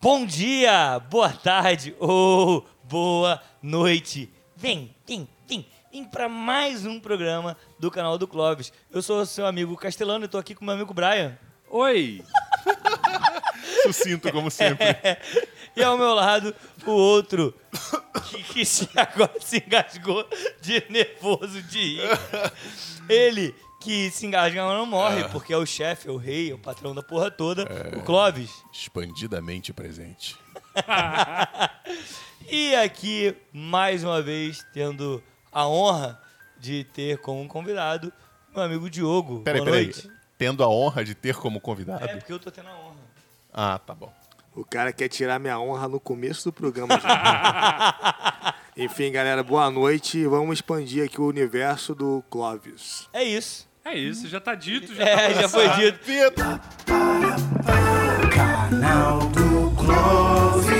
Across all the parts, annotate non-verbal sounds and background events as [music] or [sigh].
Bom dia, boa tarde ou boa noite. Vem, vem, vem, vem para mais um programa do canal do Clóvis. Eu sou o seu amigo Castelano e tô aqui com meu amigo Brian. Oi! [laughs] Sucinto, como sempre. [laughs] E ao meu lado, o outro que, que se, [laughs] agora se engasgou de nervoso de rir. Ele que se engasga, mas não morre, porque é o chefe, é o rei, é o patrão da porra toda, o Clóvis. Expandidamente presente. [laughs] E aqui, mais uma vez, tendo a honra de ter como convidado meu amigo Diogo. Peraí, Boa peraí. noite. Tendo a honra de ter como convidado. É, porque eu tô tendo a honra. Ah, tá bom. O cara quer tirar minha honra no começo do programa. [laughs] Enfim, galera, boa noite. Vamos expandir aqui o universo do Clóvis. É isso. É isso, já tá dito, já É, tá já foi dito. Canal do Clóvis.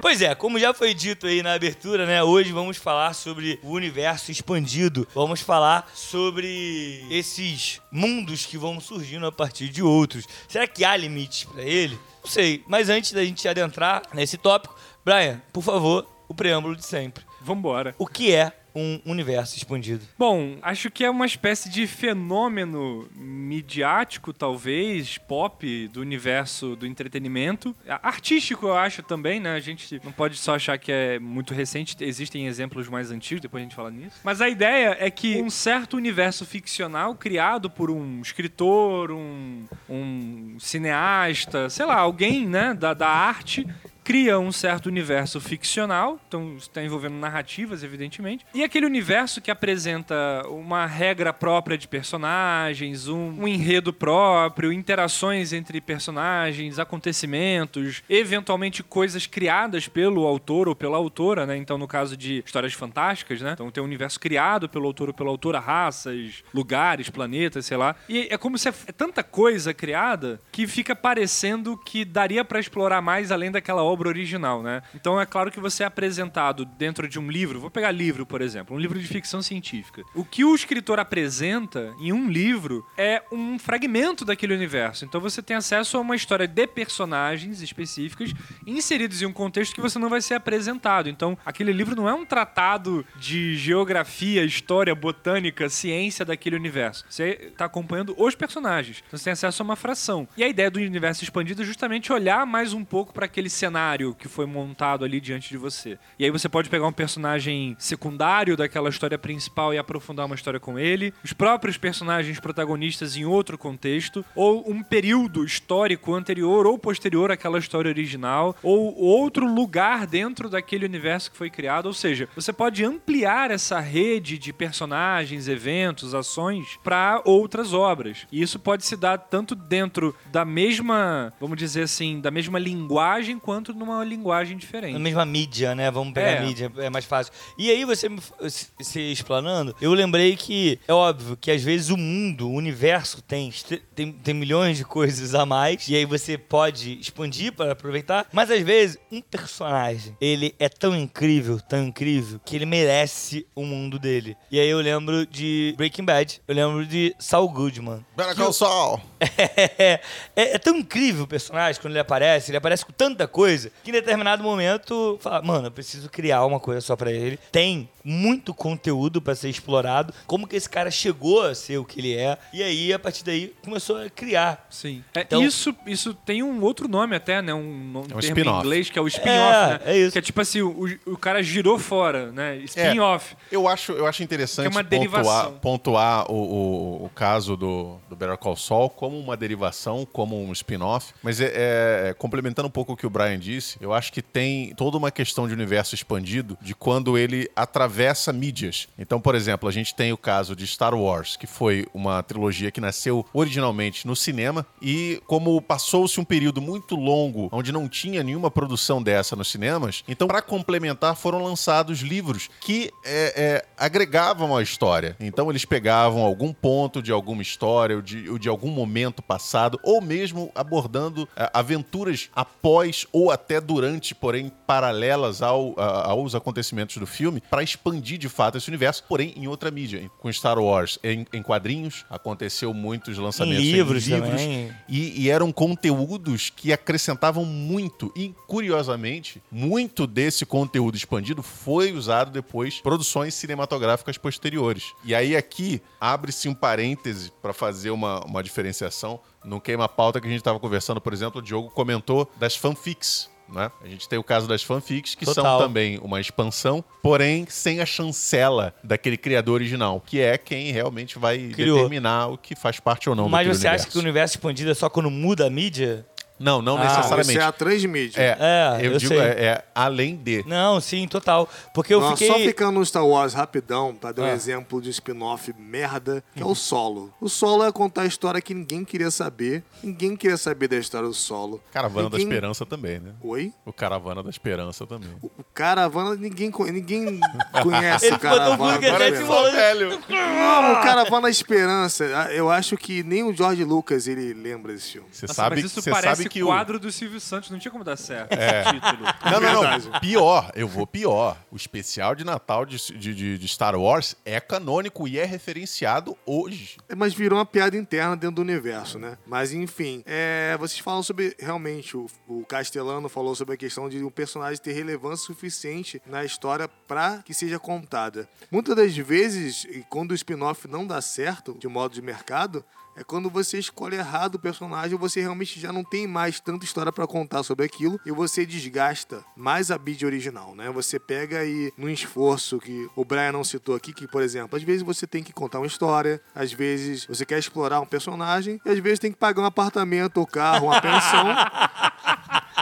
Pois é, como já foi dito aí na abertura, né? Hoje vamos falar sobre o universo expandido. Vamos falar sobre esses mundos que vão surgindo a partir de outros. Será que há limites pra ele? Não sei. Mas antes da gente adentrar nesse tópico, Brian, por favor, o preâmbulo de sempre. Vambora. O que é um universo expandido? Bom, acho que é uma espécie de fenômeno midiático, talvez, pop, do universo do entretenimento. Artístico, eu acho também, né? A gente não pode só achar que é muito recente, existem exemplos mais antigos, depois a gente fala nisso. Mas a ideia é que um certo universo ficcional criado por um escritor, um, um cineasta, sei lá, alguém, né, da, da arte cria um certo universo ficcional, então está envolvendo narrativas, evidentemente, e aquele universo que apresenta uma regra própria de personagens, um, um enredo próprio, interações entre personagens, acontecimentos, eventualmente coisas criadas pelo autor ou pela autora, né? Então, no caso de histórias fantásticas, né? Então tem um universo criado pelo autor ou pela autora, raças, lugares, planetas, sei lá. E é como se é, é tanta coisa criada que fica parecendo que daria pra explorar mais além daquela obra original, né? Então é claro que você é apresentado dentro de um livro, vou pegar livro, por exemplo, um livro de ficção científica. O que o escritor apresenta em um livro é um fragmento daquele universo. Então você tem acesso a uma história de personagens específicas inseridos em um contexto que você não vai ser apresentado. Então aquele livro não é um tratado de geografia, história, botânica, ciência daquele universo. Você está acompanhando os personagens. Então você tem acesso a uma fração. E a ideia do universo expandido é justamente olhar mais um pouco para aquele cenário que foi montado ali diante de você. E aí você pode pegar um personagem secundário daquela história principal e aprofundar uma história com ele, os próprios personagens protagonistas em outro contexto, ou um período histórico anterior ou posterior àquela história original, ou outro lugar dentro daquele universo que foi criado. Ou seja, você pode ampliar essa rede de personagens, eventos, ações para outras obras. E isso pode se dar tanto dentro da mesma, vamos dizer assim, da mesma linguagem quanto numa linguagem diferente. Na mesma mídia, né? Vamos pegar É. a mídia, é mais fácil. E aí, você se- se explanando, eu lembrei que é óbvio que às vezes o mundo, o universo tem, tem, tem milhões de coisas a mais, e aí você pode expandir para aproveitar, mas às vezes um personagem, ele é tão incrível, tão incrível, que ele merece o mundo dele. E aí eu lembro de Breaking Bad, eu lembro de Saul Goodman. Better Call Saul. [laughs] É, é, é tão incrível o personagem quando ele aparece, ele aparece com tanta coisa, que em determinado momento, fala, mano, eu preciso criar uma coisa só pra ele. Tem muito conteúdo pra ser explorado, como que esse cara chegou a ser o que ele é, e aí, a partir daí, começou a criar. Sim. É, Então- isso, isso tem um outro nome até, né? Um, um É um termo em spin-off. inglês que é o spin-off, É, né? é isso. Que é tipo assim, o, o cara girou fora, né? Spin-off. Eu acho, eu acho interessante Que é uma pontuar, derivação. pontuar o, o, o caso do, do Better Call Saul como uma derivação, como um spin-off. Mas é, é, complementando um pouco o que o Brian disse, eu acho que tem toda uma questão de universo expandido de quando ele atravessa mídias. Então, por exemplo, a gente tem o caso de Star Wars, que foi uma trilogia que nasceu originalmente no cinema e como passou-se um período muito longo onde não tinha nenhuma produção dessa nos cinemas, então para complementar foram lançados livros que é, é, agregavam a história. Então eles pegavam algum ponto de alguma história ou de, ou de algum momento passado ou mesmo abordando é, aventuras após ou até durante, porém paralelas ao, a- aos acontecimentos do filme, para expandir de fato esse universo, porém em outra mídia. Com Star Wars em, em quadrinhos, aconteceu muitos lançamentos Em livros também. E, e eram conteúdos que acrescentavam muito. E, curiosamente, muito desse conteúdo expandido foi usado depois em produções cinematográficas posteriores. E aí aqui abre-se um parêntese para fazer uma, uma diferenciação. No queima-pauta que a gente estava conversando, por exemplo, o Diogo comentou das fanfics. Né? A gente tem o caso das fanfics, que Total. são também uma expansão, porém sem a chancela daquele criador original, que é quem realmente vai Criou. determinar o que faz parte ou não Mas daquele você acha universo. que o universo expandido é só quando muda a mídia? Não, não Ah, necessariamente. Isso é a transmídia. É, É, eu, eu digo, sei. é, é além de. Não, sim, total. Porque eu Nós fiquei. Só ficando no Star Wars rapidão, pra dar um Ah. exemplo de spin-off merda, que é o Solo. O Solo é contar a história que ninguém queria saber. Ninguém queria saber da história do Solo. Caravana da Ninguém- Esperança também, né? Oi? O Caravana da Esperança também. O o Caravana, ninguém, co- ninguém [laughs] conhece Ele o Caravana. Até Esperança. falou- velho. Não, o Caravana da Esperança. Eu acho que nem o George Lucas ele lembra desse filme. Você Nossa, sabe, mas isso você parece sabe que o. quadro do Silvio Santos, não tinha como dar certo esse título. Não, não, não. Pior, eu vou pior. O especial de Natal de, de- de- de Star Wars é canônico e é referenciado hoje. Mas virou uma piada interna dentro do universo, né? Mas enfim, é, vocês falam sobre. Realmente, o, o Castelano falou sobre a questão de um personagem ter relevância suficiente na história pra que seja contada. Muitas das vezes, e quando o spin-off não dá certo, de modo de mercado, é quando você escolhe errado o personagem, você realmente já não tem mais tanta história pra contar sobre aquilo e você desgasta mais a bid original, né? Você pega e num esforço que o Brian não citou aqui, que por exemplo, às vezes você tem que contar uma história, às vezes você quer explorar um personagem e às vezes tem que pagar um apartamento, ou carro, uma pensão. [laughs]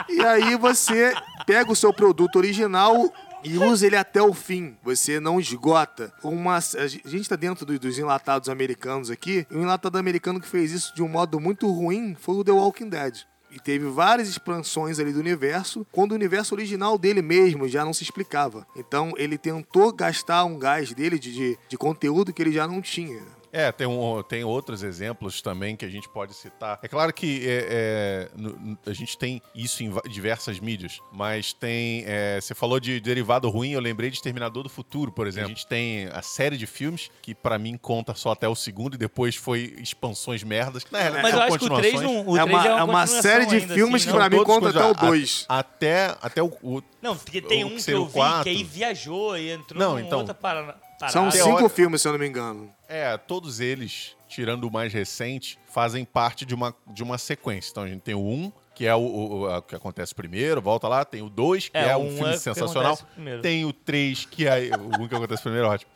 E aí você pega o seu produto original e usa ele até o fim. Você não esgota. Uma, a gente está dentro do- dos enlatados americanos aqui. E um enlatado americano que fez isso de um modo muito ruim foi o The Walking Dead. E teve várias expansões ali do universo, quando o universo original dele mesmo já não se explicava. Então ele tentou gastar um gás dele de, de, de conteúdo que ele já não tinha. É, tem, um- tem outros exemplos também que a gente pode citar. É claro que é, é, no- a gente tem isso em diversas mídias, mas tem. é, você falou de derivado ruim, eu lembrei de Exterminador do Futuro, por exemplo. A gente tem a série de filmes, que pra mim conta só até o segundo, e depois foi expansões merdas. que Na realidade, Mas eu são acho que o 3 continuações. não. O é 3 uma, é é uma, uma continuação série de ainda, filmes assim, que pra mim conta até o continuam. A- 2. Até, até o, o- Não, porque tem O um que que eu o vi que aí viajou e entrou Não, em então. outra parada. São cinco Teórico- filmes, se eu não me engano. É, todos eles, tirando o mais recente, fazem parte de uma, de uma sequência. Então a gente tem o 1, que é o, o- o- que acontece primeiro, volta lá. Tem o 2, que é, É, um um filme é sensacional. Tem o 3, que é o 1 que acontece primeiro, ótimo.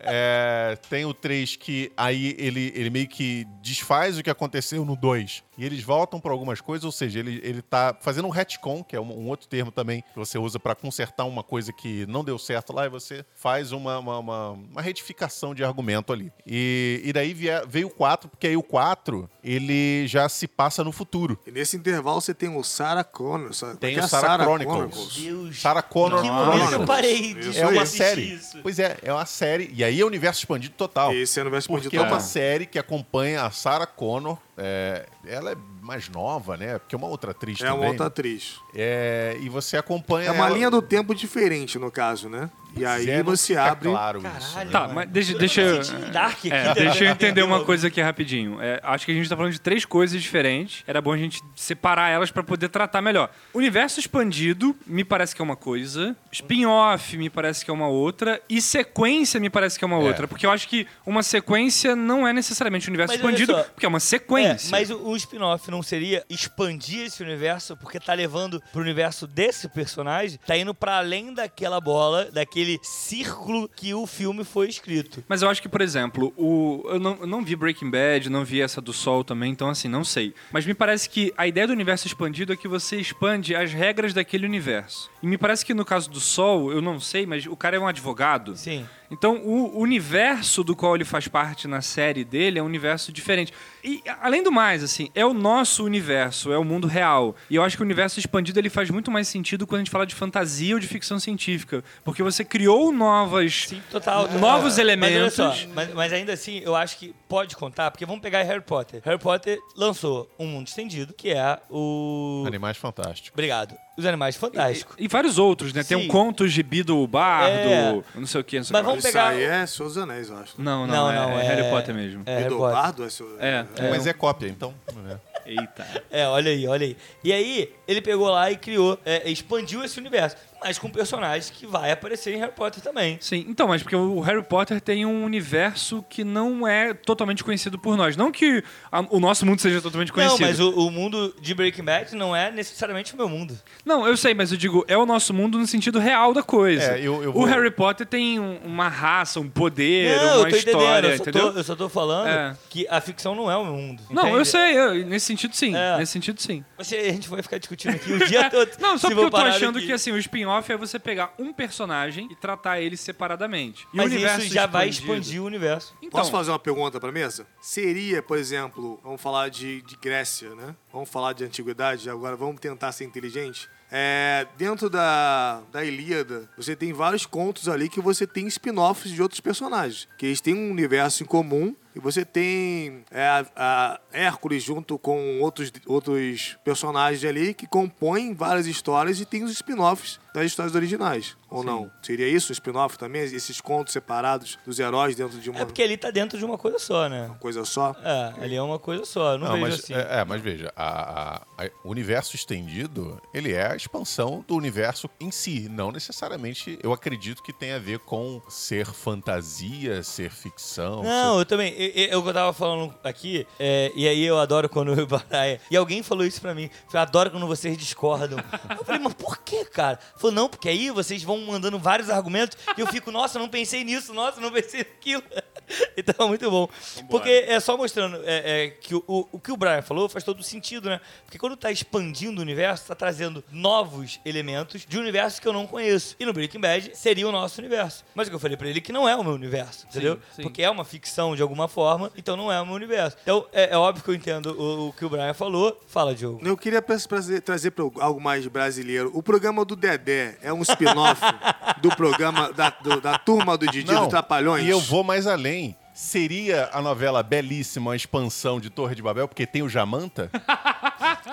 É, tem o 3 que aí ele, ele meio que desfaz o que aconteceu no 2. E eles voltam para algumas coisas, ou seja, ele, ele tá fazendo um retcon, que é um, um outro termo também que você usa para consertar uma coisa que não deu certo lá, e você faz uma, uma, uma- uma retificação de argumento ali. E, e daí vie- veio o 4, porque aí o 4 ele já se passa no futuro. E nesse intervalo você tem o Sarah Connor. Sa- Tem que é o Sarah Sarah Chronicles. Deus. Sarah Connor que momento eu Chronicles. parei de É uma série. Isso. Pois é, é uma série. E aí é universo expandido total. Esse é o universo Porque expandido é uma série que acompanha a Sarah Connor. É, ela é mais nova, né? Porque é uma outra atriz É também. uma outra atriz. É, e você acompanha É uma ela- linha do tempo diferente, no caso, né? E aí É, você abre. claro isso. Caralho. né? Tá, mas deixa, Eu deixa, eu- é, né? deixa eu entender uma Entendeu? coisa aqui rapidinho. É, acho que a gente tá falando de três coisas diferentes. Era bom a gente separar elas pra poder tratar melhor. Universo expandido me parece que é uma coisa, spin-off me parece que é uma outra e sequência me parece que é uma outra, porque eu acho que uma sequência não é necessariamente um universo Mas expandido, porque é uma É, sequência. mas o, o spin-off não seria expandir esse universo, porque tá levando pro universo desse personagem, tá indo pra além daquela bola, daquele círculo que o filme foi escrito. Mas eu acho que, por exemplo, o, eu, não, eu não vi Breaking Bad, não vi essa do Sol também, então assim, não sei. Mas me parece que a ideia do universo expandido é que você expande as regras daquele universo. E me parece que no caso do Sol, eu não sei, mas o cara é um advogado. Sim. Então, o universo do qual ele faz parte na série dele é um universo diferente. E, além do mais, assim, é o nosso universo, é o mundo real. E eu acho que o universo expandido ele faz muito mais sentido quando a gente fala de fantasia ou de ficção científica. Porque você criou novas. Sim, total. Novos É, elementos. Mas, só, mas, mas ainda assim, eu acho que pode contar, porque vamos pegar Harry Potter. Harry Potter lançou um mundo estendido, que é o. Animais Fantásticos. Obrigado. Os Animais Fantásticos. E, e vários outros, né? Tem Sim. um conto gibi do Bardo, É. não sei o que, não sei Mas o que. vamos Isso pegar- aí é Senhor dos Anéis, eu acho. Não, não, Não, é, não, é é- Harry Potter mesmo. É, Harry Potter. Eduardo é Senhor... É, é. Mas é cópia, então. né? Eita. É, olha aí, olha aí. E aí, ele pegou lá e criou, é, expandiu esse universo. Mas com personagens que vai aparecer em Harry Potter também. Sim, então, mas porque o Harry Potter tem um universo que não é totalmente conhecido por nós. Não que a- o nosso mundo seja totalmente conhecido. Não, mas o, o mundo de Breaking Bad não é necessariamente o meu mundo. Não, eu sei, mas eu digo, é o nosso mundo no sentido real da coisa. É, eu- eu O vou- Harry Potter tem um- uma raça, um poder, não, uma eu história. Eu só entendeu? tô, eu só tô falando É. que a ficção não é o meu mundo. Não, eu entende? sei, eu- nesse sentido sim. É. Nesse sentido sim. Você, a gente vai ficar discutindo aqui o dia [laughs] todo. Não, só porque eu tô achando aqui. que assim, o spin-off é você pegar um personagem e tratar ele separadamente. E Mas o universo isso já vai expandido- expandir o universo. Então, Posso fazer uma pergunta pra mesa? Seria, por exemplo, vamos falar de, de Grécia, né? Vamos falar de antiguidade, agora vamos tentar ser inteligente. É, dentro da, da Ilíada, você tem vários contos ali que você tem spin-offs de outros personagens. Que eles têm um universo em comum e você tem é, a, a Hércules junto com outros, outros personagens ali que compõem várias histórias e tem os spin-offs das histórias originais. Ou não? Seria isso, um spin-off também? Esses contos separados dos heróis dentro de uma É porque ele tá dentro de uma coisa só, né? coisa só? É, ali é uma coisa só. Não, Não, vejo mas, assim. é, é, mas veja, a- a- a- o universo estendido, ele é a expansão do universo em si. Não necessariamente, eu acredito que tem a ver com ser fantasia, ser ficção. Não, eu também. Eu, eu, eu tava falando aqui, é, e aí eu adoro quando eu baraia. E alguém falou isso pra mim. Eu adoro quando vocês discordam. Eu falei, mas por que, cara? Falou, não, porque aí vocês vão mandando vários argumentos e eu fico, nossa, não pensei nisso, nossa, não pensei naquilo. [laughs] Então, muito bom. Porque é só mostrando é, é, que o, o, o que o Brian falou faz todo sentido, né? Porque quando tá expandindo o universo, tá trazendo novos elementos de um universo que eu não conheço. E no Breaking Bad seria o nosso universo. Mas o que eu falei pra ele é que não é o meu universo, entendeu? sim. Porque é uma ficção de alguma forma, então não é o meu universo. Então é, é óbvio que eu entendo o, o que o Brian falou. Fala, Diogo. Eu queria trazer, trazer pra algo mais brasileiro. O programa do Dedé é um spin-off [laughs] do programa da, do- da turma do Didi, do Trapalhões? E eu vou mais além. Seria a novela belíssima a expansão de Torre de Babel, porque tem o Jamanta? [laughs]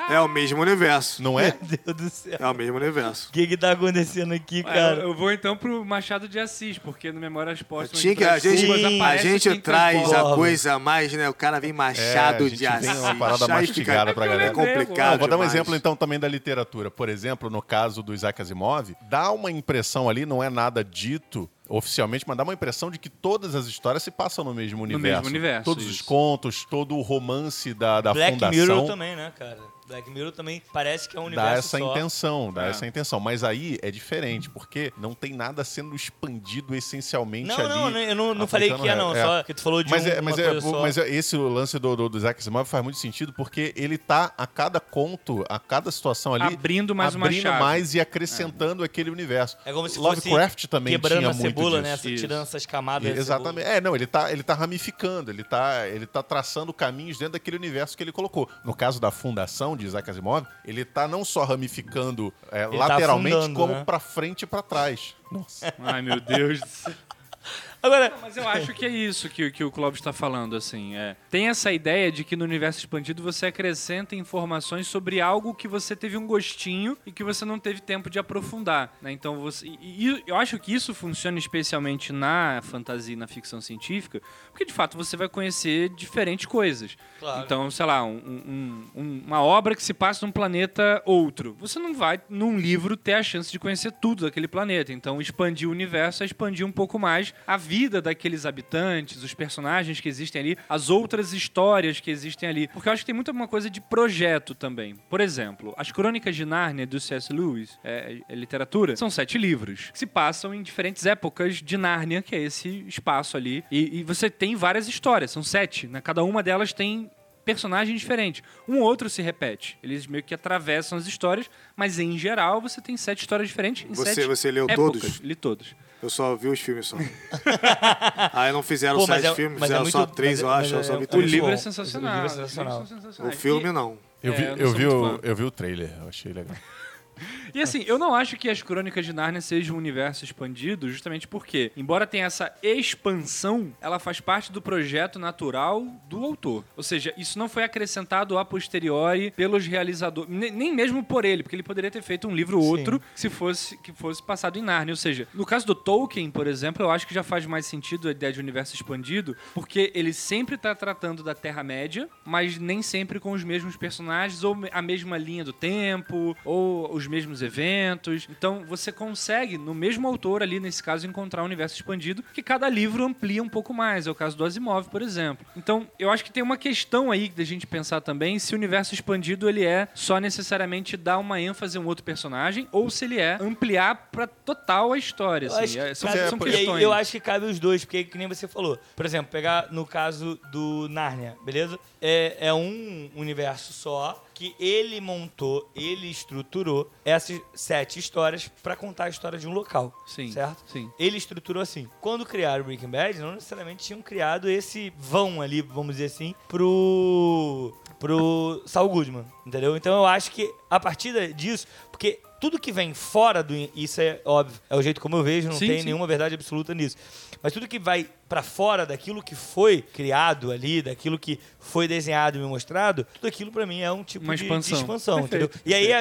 É o mesmo universo. Não é? [laughs] Meu Deus do céu. É o mesmo universo. O que que tá acontecendo aqui, Ah, cara? eu, eu vou então pro Machado de Assis, porque no Memórias Póstumas Tinha que, a gente, Sim, a gente traz a coisa mais, né? O cara vem Machado É, a gente de Assis. uma parada aí mastigada pra galera. É complicado. Não, vou dar um demais. exemplo então também da literatura. Por exemplo, no caso do Isaac Asimov, dá uma impressão ali, não é nada dito oficialmente, mas dá uma impressão de que todas as histórias se passam no mesmo universo. mesmo universo, Todos os isso. contos, todo o romance da, da Black fundação. Mirror também, né, cara? Black Mirror também parece que é um universo Dá essa só. intenção, dá É. essa intenção. Mas aí é diferente, porque não tem nada sendo expandido essencialmente Não, ali. não, eu não, não falei que é, não. É. Só que tu falou de Mas, um, é, mas, uma é, coisa só. mas é- esse lance do, do, do Isaac Asimov faz muito sentido, porque ele tá a cada conto, a cada situação ali... Abrindo mais uma abrindo chave. mais e acrescentando aquele universo. É como se Lovecraft fosse também quebrando tinha a cebola, né? Essa- Tirando essas camadas. E- da Exatamente. É, não, ele tá, ele tá ramificando, ele tá, ele tá traçando caminhos dentro daquele universo que ele colocou. No caso da fundação de Isaac Asimov, ele tá não só ramificando é, tá lateralmente, afundando, como né? pra frente e pra trás. Nossa. Ai, meu Deus Agora, Mas eu acho que é isso que, que o Clóvis está falando, assim. É. Tem essa ideia de que no universo expandido você acrescenta informações sobre algo que você teve um gostinho e que você não teve tempo de aprofundar. Né? Então você. E, e eu acho que isso funciona especialmente na fantasia e na ficção científica, porque de fato você vai conhecer diferentes coisas. Claro. Então, sei lá, um- um- um- uma obra que se passa num planeta outro. Você não vai, num livro, ter a chance de conhecer tudo daquele planeta. Então, expandir o universo é expandir um pouco mais a vida daqueles habitantes, os personagens que existem ali, as outras histórias que existem ali. Porque eu acho que tem muita uma coisa de projeto também. Por exemplo, as Crônicas de Nárnia do C.S. Lewis, é, é literatura, são sete livros que se passam em diferentes épocas de Nárnia, que é esse espaço ali. E, e você tem várias histórias, são sete. Né? Cada uma delas tem personagem diferente. Um outro se repete. Eles meio que atravessam as histórias, mas em geral você tem sete histórias diferentes em Você- sete você leu épocas. todos? Li todos. Eu só vi os filmes só. [laughs] Aí não fizeram Pô, sete é- filmes, é fizeram muito- só três, mas é- eu acho. mas Eu só é- vi é O três. muito livro é sensacional. O livro é livros sensacional. O filme não. Eu vi, É, eu vi o, eu vi o trailer, eu achei legal. E assim, eu não acho que as Crônicas de Nárnia sejam um universo expandido, justamente porque, embora tenha essa expansão, ela faz parte do projeto natural do autor. Ou seja, isso não foi acrescentado a posteriori pelos realizadores, ne- nem mesmo por ele, porque ele poderia ter feito um livro ou outro se fosse que fosse passado em Nárnia. Ou seja, no caso do Tolkien, por exemplo, eu acho que já faz mais sentido a ideia de universo expandido, porque ele sempre está tratando da Terra-média, mas nem sempre com os mesmos personagens, ou a mesma linha do tempo, ou os mesmos eventos. Então você consegue, no mesmo autor ali, nesse caso, encontrar um universo expandido, que cada livro amplia um pouco mais. É o caso do Asimov, por exemplo. Então, eu acho que tem uma questão aí da gente pensar também se o universo expandido ele é só necessariamente dar uma ênfase a um outro personagem, ou se ele é ampliar pra total a história. Eu assim. acho que É, são, cabe- são e aí questões. eu acho que cabe os dois, porque que nem você falou. Por exemplo, pegar no caso do Nárnia, beleza? É, é um universo só que ele montou, ele estruturou essas sete histórias pra contar a história de um local. Sim, Certo? sim. Ele estruturou assim. Quando criaram Breaking Bad, não necessariamente tinham criado esse vão ali, vamos dizer assim, pro pro Saul Goodman, entendeu? Então eu acho que a partir disso, porque tudo que vem fora do isso é óbvio, é o jeito como eu vejo, não Sim, tem sim. nenhuma verdade absoluta nisso. Mas tudo que vai pra fora daquilo que foi criado ali, daquilo que foi desenhado e me mostrado, tudo aquilo pra mim é um tipo Uma de- expansão. de expansão, entendeu? E aí a,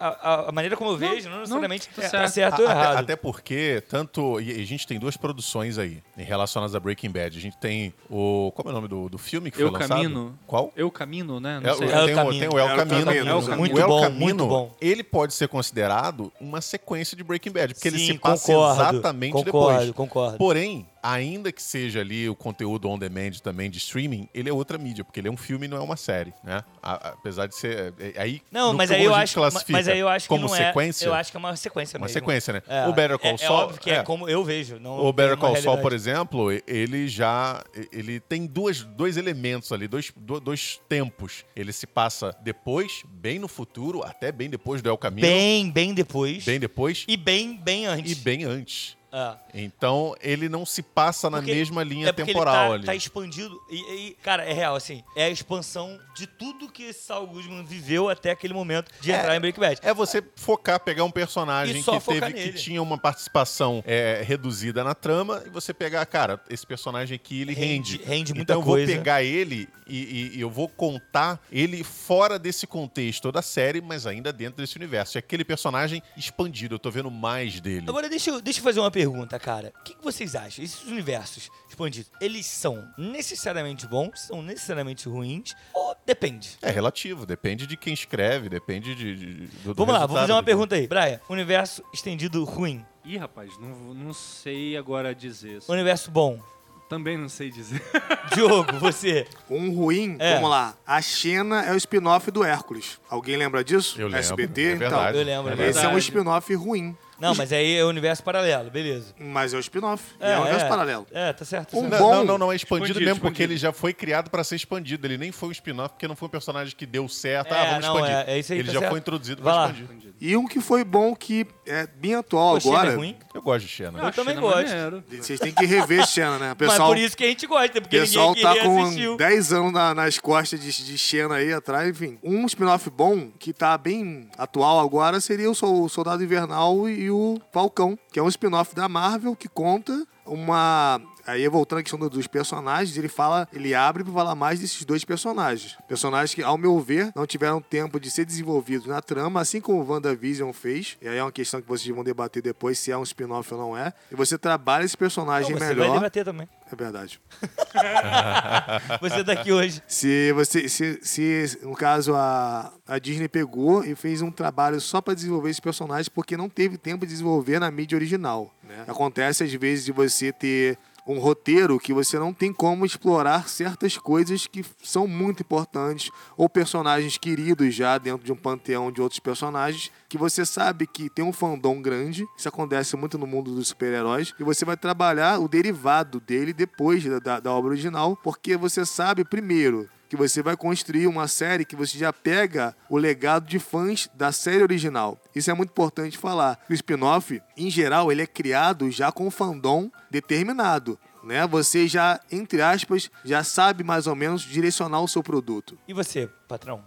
a- a- maneira como eu vejo, não, necessariamente tá tá certo. certo ou A- até, errado. até porque, tanto. E a gente tem duas produções aí, em relacionadas a Breaking Bad. A gente tem o. Como é o nome do, do filme que Eu foi lançado? Camino. Qual? Eu Camino, né? É, Não sei. o- É o tem, o, Camino. tem o El É o Camino. Camino, O exato. Muito El bom, Camino, muito bom. ele pode ser considerado uma sequência de Breaking Bad, porque ele Sim, se passa concordo, exatamente concordo, depois. Concordo, Porém, ainda que seja ali o conteúdo on demand também de streaming, ele é outra mídia, porque ele é um filme e não é uma série, né? A- apesar de ser. é- é- aí, Não, mas que aí eu a gente acho, classifica mas aí eu acho que como não sequência. é. Eu acho que é uma sequência Uma mesmo. sequência, né? É, O Better Call é, Saul. É óbvio que é, como eu vejo. Não O Better uma Call Saul, por exemplo, ele já ele tem duas, dois elementos ali, dois, do- dois tempos. Ele se passa depois, bem no futuro, até bem depois do El Camino, Bem, bem depois. bem depois E bem, bem antes. e bem antes. É. Então, ele não se passa na Porque- mesma linha é temporal ele tá, ali. tá expandido. E, e, cara, é real, assim. É a expansão de tudo que esse Saul Goodman viveu até aquele momento de É. entrar em Breaking Bad. É você focar, pegar um personagem que teve que nele. tinha uma participação é, reduzida na trama e você pegar, cara, esse personagem aqui ele rende. Rende- rende muita então eu vou coisa. pegar ele e, e- e eu vou contar ele fora desse contexto da série, mas ainda dentro desse universo. E aquele personagem expandido, eu tô vendo mais dele. Agora, deixa eu, deixa eu fazer uma pergunta, cara. O que, que vocês acham? Esses universos expandidos, eles são necessariamente bons? São necessariamente ruins? Ou depende? É relativo, depende de quem escreve, depende de, de- do, do Vamos lá, vou fazer uma do- pergunta aí. Brian, universo estendido ruim. Ih, rapaz, não, não sei agora dizer. Universo bom. Também não sei dizer. [laughs] [laughs] Diogo, você. Um ruim, É. vamos lá. A Xena é o spin-off do Hércules. Alguém lembra disso? Eu lembro, SBT? é verdade. então. Eu lembro, é Esse é um spin-off ruim. Não, mas aí é universo paralelo, beleza. Mas é o spin-off. É, é um universo paralelo. É, tá certo. tá Um certo. Não, bom- não, não, não, é expandido, Expandido, mesmo, porque expandido. ele já foi criado pra ser expandido. Ele nem foi um spin-off, porque não foi um personagem que deu certo. É, ah, vamos não, expandir. é- é isso aí, ele tá já certo. foi introduzido Vai pra lá. expandir. E um que foi bom, que é bem atual Pô, Xena agora. é ruim? Eu gosto de Xena. Eu também Xena gosto. maneiro. Vocês têm que rever Xena, né? O Mas pessoal, por isso que a gente gosta, o porque pessoal ninguém tá que com assistiu. 10 anos na- nas costas de, de Xena aí atrás, enfim. Um spin-off bom, que tá bem atual agora, seria o Soldado Invernal e o Falcão, que é um spin-off da Marvel que conta uma. Aí voltando à questão do- dos personagens, ele fala, ele abre para falar mais desses dois personagens. Personagens que, ao meu ver, não tiveram tempo de ser desenvolvidos na trama, assim como o WandaVision fez. E aí é uma questão que vocês vão debater depois se é um spin-off ou não é. E você trabalha esse personagem Não, você vai melhor. debater também. É verdade. [laughs] Você tá aqui hoje. Se você, se, se no caso a, a Disney pegou e fez um trabalho só para desenvolver esse personagem porque não teve tempo de desenvolver na mídia original. né? Acontece às vezes de você ter um roteiro que você não tem como explorar certas coisas que são muito importantes ou personagens queridos já dentro de um panteão de outros personagens que você sabe que tem um fandom grande, isso acontece muito no mundo dos super-heróis, e você vai trabalhar o derivado dele depois da, da- da obra original, porque você sabe, primeiro, que você vai construir uma série que você já pega o legado de fãs da série original. Isso é muito importante falar. O spin-off, em geral, ele é criado já com um fandom determinado. Né? Você já, entre aspas, já sabe mais ou menos direcionar o seu produto. E você, patrão?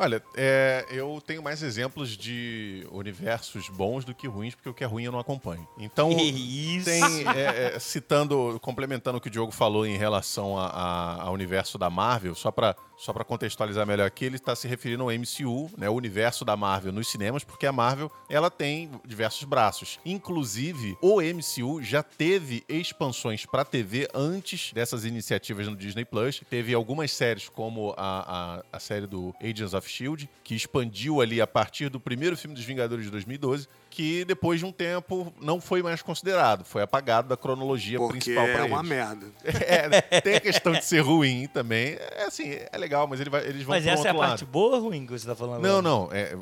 Olha, é, eu tenho mais exemplos de universos bons do que ruins, porque o que é ruim eu não acompanho. Então, tem, é, é, citando, complementando o que o Diogo falou em relação ao universo da Marvel, só para só pra contextualizar melhor aqui, ele está se referindo ao MCU, né, o universo da Marvel nos cinemas, porque a Marvel ela tem diversos braços. Inclusive, o MCU já teve expansões para TV antes dessas iniciativas no Disney Plus. Teve algumas séries, como a, a, a série do Agents of Shield, que expandiu ali a partir do primeiro filme dos Vingadores de 2012 que depois de um tempo não foi mais considerado, foi apagado da cronologia Porque principal é para uma eles. merda. [laughs] É, tem a questão de ser ruim também. É assim, é legal, mas ele vai- eles vão Mas essa é a outro parte lado. boa ou ruim que você tá falando Não, agora? não. é,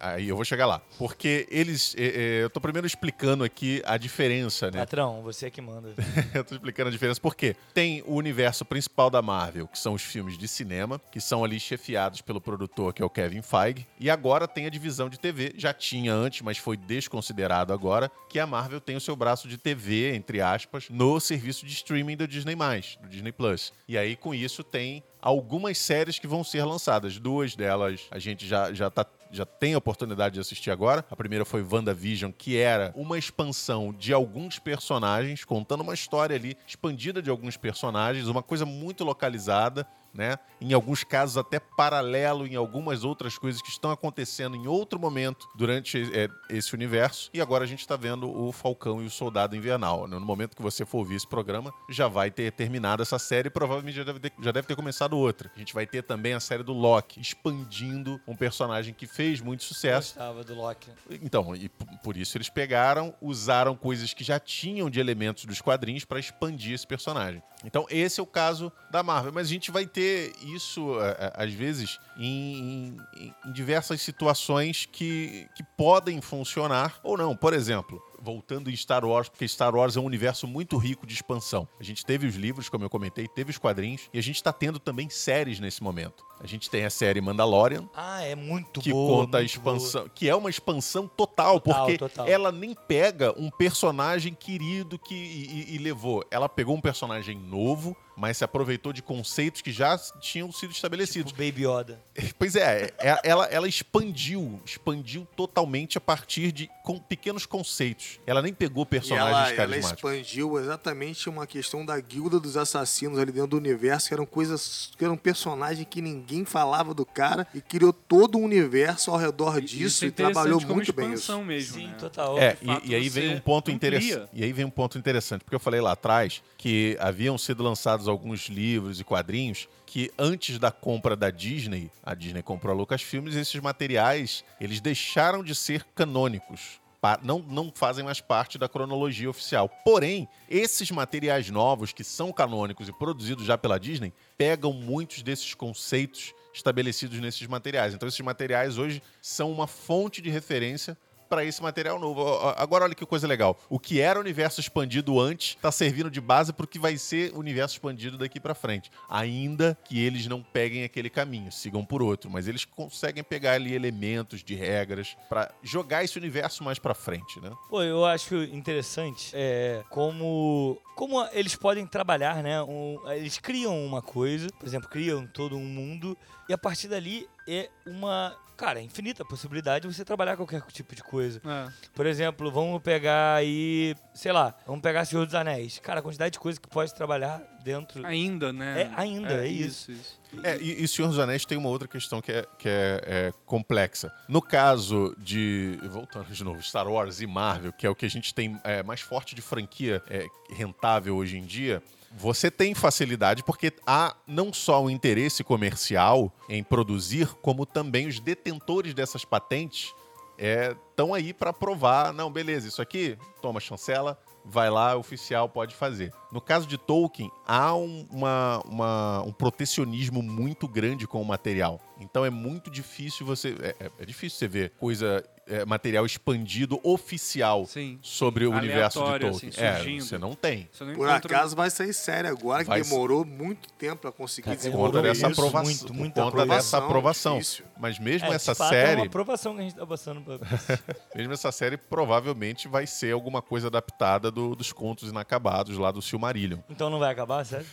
aí eu vou chegar lá. Porque eles. é, é, eu tô primeiro explicando aqui a diferença, né? Patrão, você é que manda. [laughs] eu tô explicando a diferença porque tem o universo principal da Marvel, que são os filmes de cinema, que são ali chefiados pelo produtor, que é o Kevin Feige. E agora tem a divisão de TV. Já tinha antes, mas foi desconsiderado agora, que a Marvel tem o seu braço de TV, entre aspas, no serviço de streaming do Disney+, do Disney Plus. E aí, com isso, tem algumas séries que vão ser lançadas. Duas delas a gente já, já tá já tem a oportunidade de assistir agora. A primeira foi WandaVision, que era uma expansão de alguns personagens, contando uma história ali expandida de alguns personagens, uma coisa muito localizada, né? Em alguns casos até paralelo em algumas outras coisas que estão acontecendo em outro momento durante é, esse universo. E agora a gente está vendo o Falcão e o Soldado Invernal. né? No momento que você for ouvir esse programa, já vai ter terminado essa série e provavelmente já deve, ter, já deve ter começado outra. A gente vai ter também a série do Loki, expandindo um personagem que fez muito sucesso. Gostava do Loki. Então, e por isso eles pegaram, usaram coisas que já tinham de elementos dos quadrinhos para expandir esse personagem. Então, esse é o caso da Marvel. Mas a gente vai ter isso, é, é, às vezes, em, em- em diversas situações que, que podem funcionar ou não. Por exemplo. Voltando em Star Wars, porque Star Wars é um universo muito rico de expansão. A gente teve os livros, como eu comentei, teve os quadrinhos, e a gente está tendo também séries nesse momento. A gente tem a série Mandalorian, Ah, é muito que boa. conta a expansão, que é uma expansão total, Total, porque total. ela nem pega um personagem querido que e, e- e levou. Ela pegou um personagem novo, mas se aproveitou de conceitos que já tinham sido boa. estabelecidos. Tipo Baby Yoda. [laughs] Pois é, é- ela, ela expandiu, expandiu totalmente a partir de com pequenos conceitos. Ela nem pegou E personagens ela, ela carismáticos. expandiu exatamente uma questão da guilda dos assassinos ali dentro do universo, que eram coisas, que eram personagens que ninguém falava do cara e criou todo um universo ao redor disso Isso é e trabalhou muito bem isso. expansão mesmo, Sim, né? total. É, fato, e, e aí vem um ponto interessante. E aí vem um ponto interessante, porque eu falei lá atrás que haviam sido lançados alguns livros e quadrinhos que antes da compra da Disney, a Disney comprou a Lucasfilmes, esses materiais, eles deixaram de ser canônicos. Não, não fazem mais parte da cronologia oficial. Porém, esses materiais novos que são canônicos e produzidos já pela Disney pegam muitos desses conceitos estabelecidos nesses materiais. Então, esses materiais hoje são uma fonte de referência para esse material novo. Agora, olha que coisa legal. O que era universo expandido antes está servindo de base para o que vai ser universo expandido daqui para frente. Ainda que eles não peguem aquele caminho, sigam por outro, mas eles conseguem pegar ali elementos de regras para jogar esse universo mais para frente, né? Pô, eu acho interessante é, como, como eles podem trabalhar, né? Um- eles criam uma coisa, por exemplo, criam todo um mundo, e a partir dali é uma. Cara, infinita possibilidade de você trabalhar qualquer tipo de coisa. É. Por exemplo, vamos pegar aí, sei lá, vamos pegar Senhor dos Anéis. Cara, a quantidade de coisa que pode trabalhar dentro. Ainda, né? É, ainda, é isso. isso. É, e, e Senhor dos Anéis tem uma outra questão que é, que é, é complexa. No caso de. Voltando de novo, Star Wars e Marvel, que é o que a gente tem é, mais forte de franquia é, rentável hoje em dia. Você tem facilidade porque há não só o interesse comercial em produzir, como também os detentores dessas patentes estão aí para provar, não, beleza, isso aqui, toma chancela, vai lá, oficial pode fazer. No caso de Tolkien, há um, uma- uma- um protecionismo muito grande com o material. Então é muito difícil você. É, é- é difícil você ver coisa, é, material expandido oficial Sim. sobre o universo de Tolkien. assim, é, você não tem. Você não Por encontra- acaso vai sair série agora, que Vai demorou muito tempo pra conseguir Por desenvolver conta dessa aprovação. muito, por muita conta dessa aprovação, aprovação. difícil. Mas mesmo É, essa fato, É série. uma aprovação que a gente tá passando pra. [laughs] Mesmo essa série provavelmente vai ser alguma coisa adaptada do- dos contos inacabados lá do Silmarillion. então não vai acabar, sério?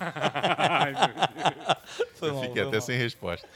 Ai. [laughs] Foi Eu fiquei foi até sem resposta.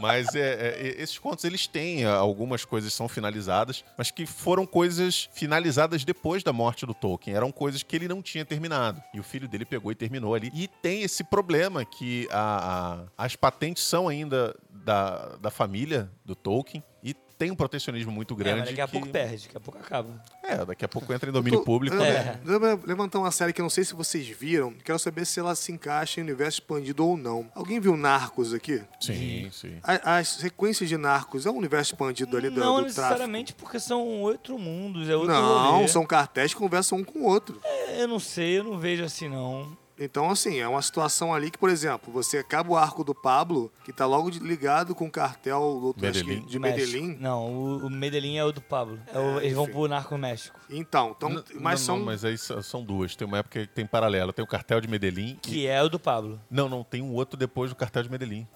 Mas é, é, esses contos, eles têm algumas coisas são finalizadas, mas que foram coisas finalizadas depois da morte do Tolkien. Eram coisas que ele não tinha terminado. E o filho dele pegou e terminou ali. E tem esse problema que a, a, as patentes são ainda da, da família do Tolkien. E tem um protecionismo muito grande. É, mas daqui a que... pouco perde, daqui a pouco acaba. É, daqui a pouco entra em domínio tô, público. É. Né? levantar uma série que eu não sei se vocês viram. Quero saber se ela se encaixa em universo expandido ou não. Alguém viu Narcos aqui? Sim, sim. A, as sequências de Narcos é um universo expandido ali do, não do necessariamente porque são outro mundos, é outro Não, rolê. são cartéis que conversam um com o outro. É, eu não sei, eu não vejo assim não. Então, assim, é uma situação ali que, por exemplo, você acaba o arco do Pablo, que tá logo ligado com o cartel do, Medellín. de Medellín. Não, o, o Medellín é o do Pablo. É o, eles vão pro Narco México. Então, então N mas não, são. Não, mas aí são duas. Tem uma época que tem paralelo. Tem o cartel de Medellín. Que e... é o do Pablo. Não, não, tem um outro depois do cartel de Medellín.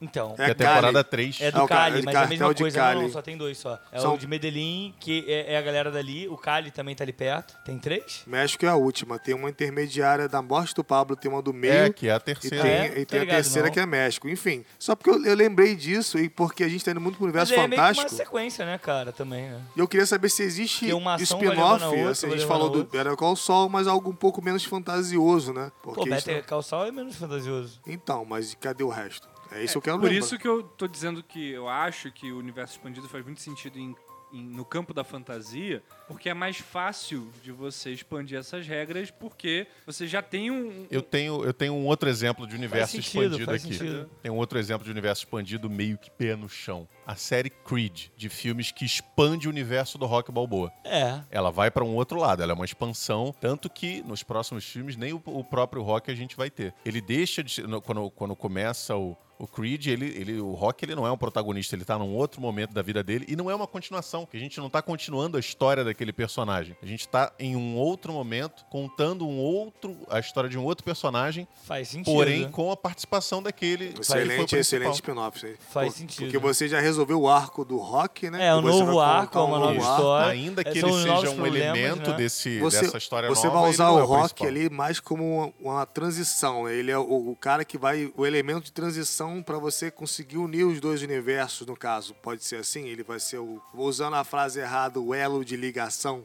Então. É, é a temporada 3. É do é Cali, mas é a mesma coisa. Cali. Não, só tem dois só. É São... o de Medellín, que é, é, a galera dali. O Cali também tá ali perto. Tem três? México é a última. Tem uma intermediária da morte do Pablo, tem uma do meio. É, que é a terceira. E tem, é, e tem ligado, a terceira não. que é México. Enfim, só porque eu, eu, lembrei disso e porque a gente tá indo muito pro universo mas é fantástico. É uma sequência, né, cara, também, né? E eu queria saber se existe spin-off. Assim, a gente falou do Better Call Saul, mas algo um pouco menos fantasioso, né? Porque Pô, Better Call Saul é menos fantasioso. Então, mas cadê o resto? É isso é, que eu quero Por lembrar. isso que eu tô dizendo que eu acho que o universo expandido faz muito sentido em, em, no campo da fantasia, porque é mais fácil de você expandir essas regras, porque você já tem um. Eu tenho, eu tenho um outro exemplo de universo sentido, expandido aqui. Sentido. Tem um outro exemplo de universo expandido meio que pé no chão. A série Creed, de filmes que expande o universo do Rock Balboa. É. Ela vai para um outro lado, ela é uma expansão, tanto que nos próximos filmes nem o, o próprio Rock a gente vai ter. Ele deixa de. Quando, quando começa o o Creed, ele, ele, o Rock, ele não é um protagonista, ele tá num outro momento da vida dele e não é uma continuação, que a gente não tá continuando a história daquele personagem. A gente tá em um outro momento contando um outro, a história de um outro personagem. Faz sentido. Porém, com a participação daquele. Excelente, excelente spin-off. Faz Por, sentido. Porque você já resolveu o arco do Rock, né? É, um novo arco, é uma nova história. Ainda que ele seja um elemento né? desse, você, dessa história você nova. Você vai usar o, é o Rock ali mais como uma, uma transição. Né? Ele é o, o, cara que vai. O elemento de transição para você conseguir unir os dois universos, no caso. Pode ser assim? Ele vai ser o. Usando a frase errada, o elo de ligação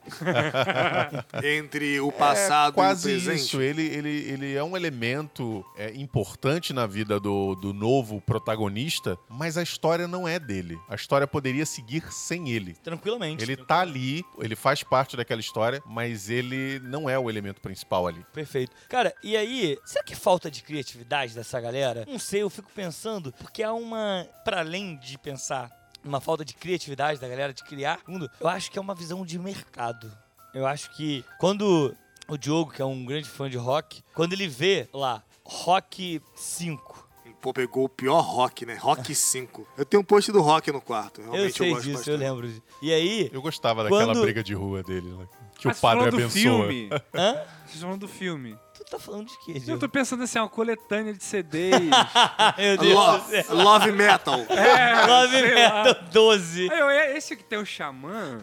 [laughs] entre o passado é, quase e o presente. Isso. Ele, ele, ele é um elemento é, importante na vida do, do novo protagonista, mas a história não é dele. A história poderia seguir sem ele. Tranquilamente. Ele tá ali, ele faz parte daquela história, mas ele não é o elemento principal ali. Perfeito. Cara, e aí, será que falta de criatividade dessa galera? Não sei, eu fico pensando, porque há uma. para além de pensar uma falta de criatividade da galera de criar mundo, eu acho que é uma visão de mercado. Eu acho que quando o Diogo, que é um grande fã de rock, quando ele vê lá Rock 5, Pô, pegou o pior rock, né? Rock [laughs] 5. Eu tenho um post do rock no quarto. Realmente eu sei eu gosto disso, bastante. eu lembro. E aí. Eu gostava Quando- daquela briga de rua dele, né? Que Mas o padre falando do abençoa. filme. [laughs] Hã? Vocês falando do filme. Tu tá falando de quê, Eu Diogo? tô pensando assim, uma coletânea de CDs. [laughs] Meu Deus. Love, Love Metal. [laughs] é, Love sei lá. Metal 12. Aí eu, é esse que tem o Xamã?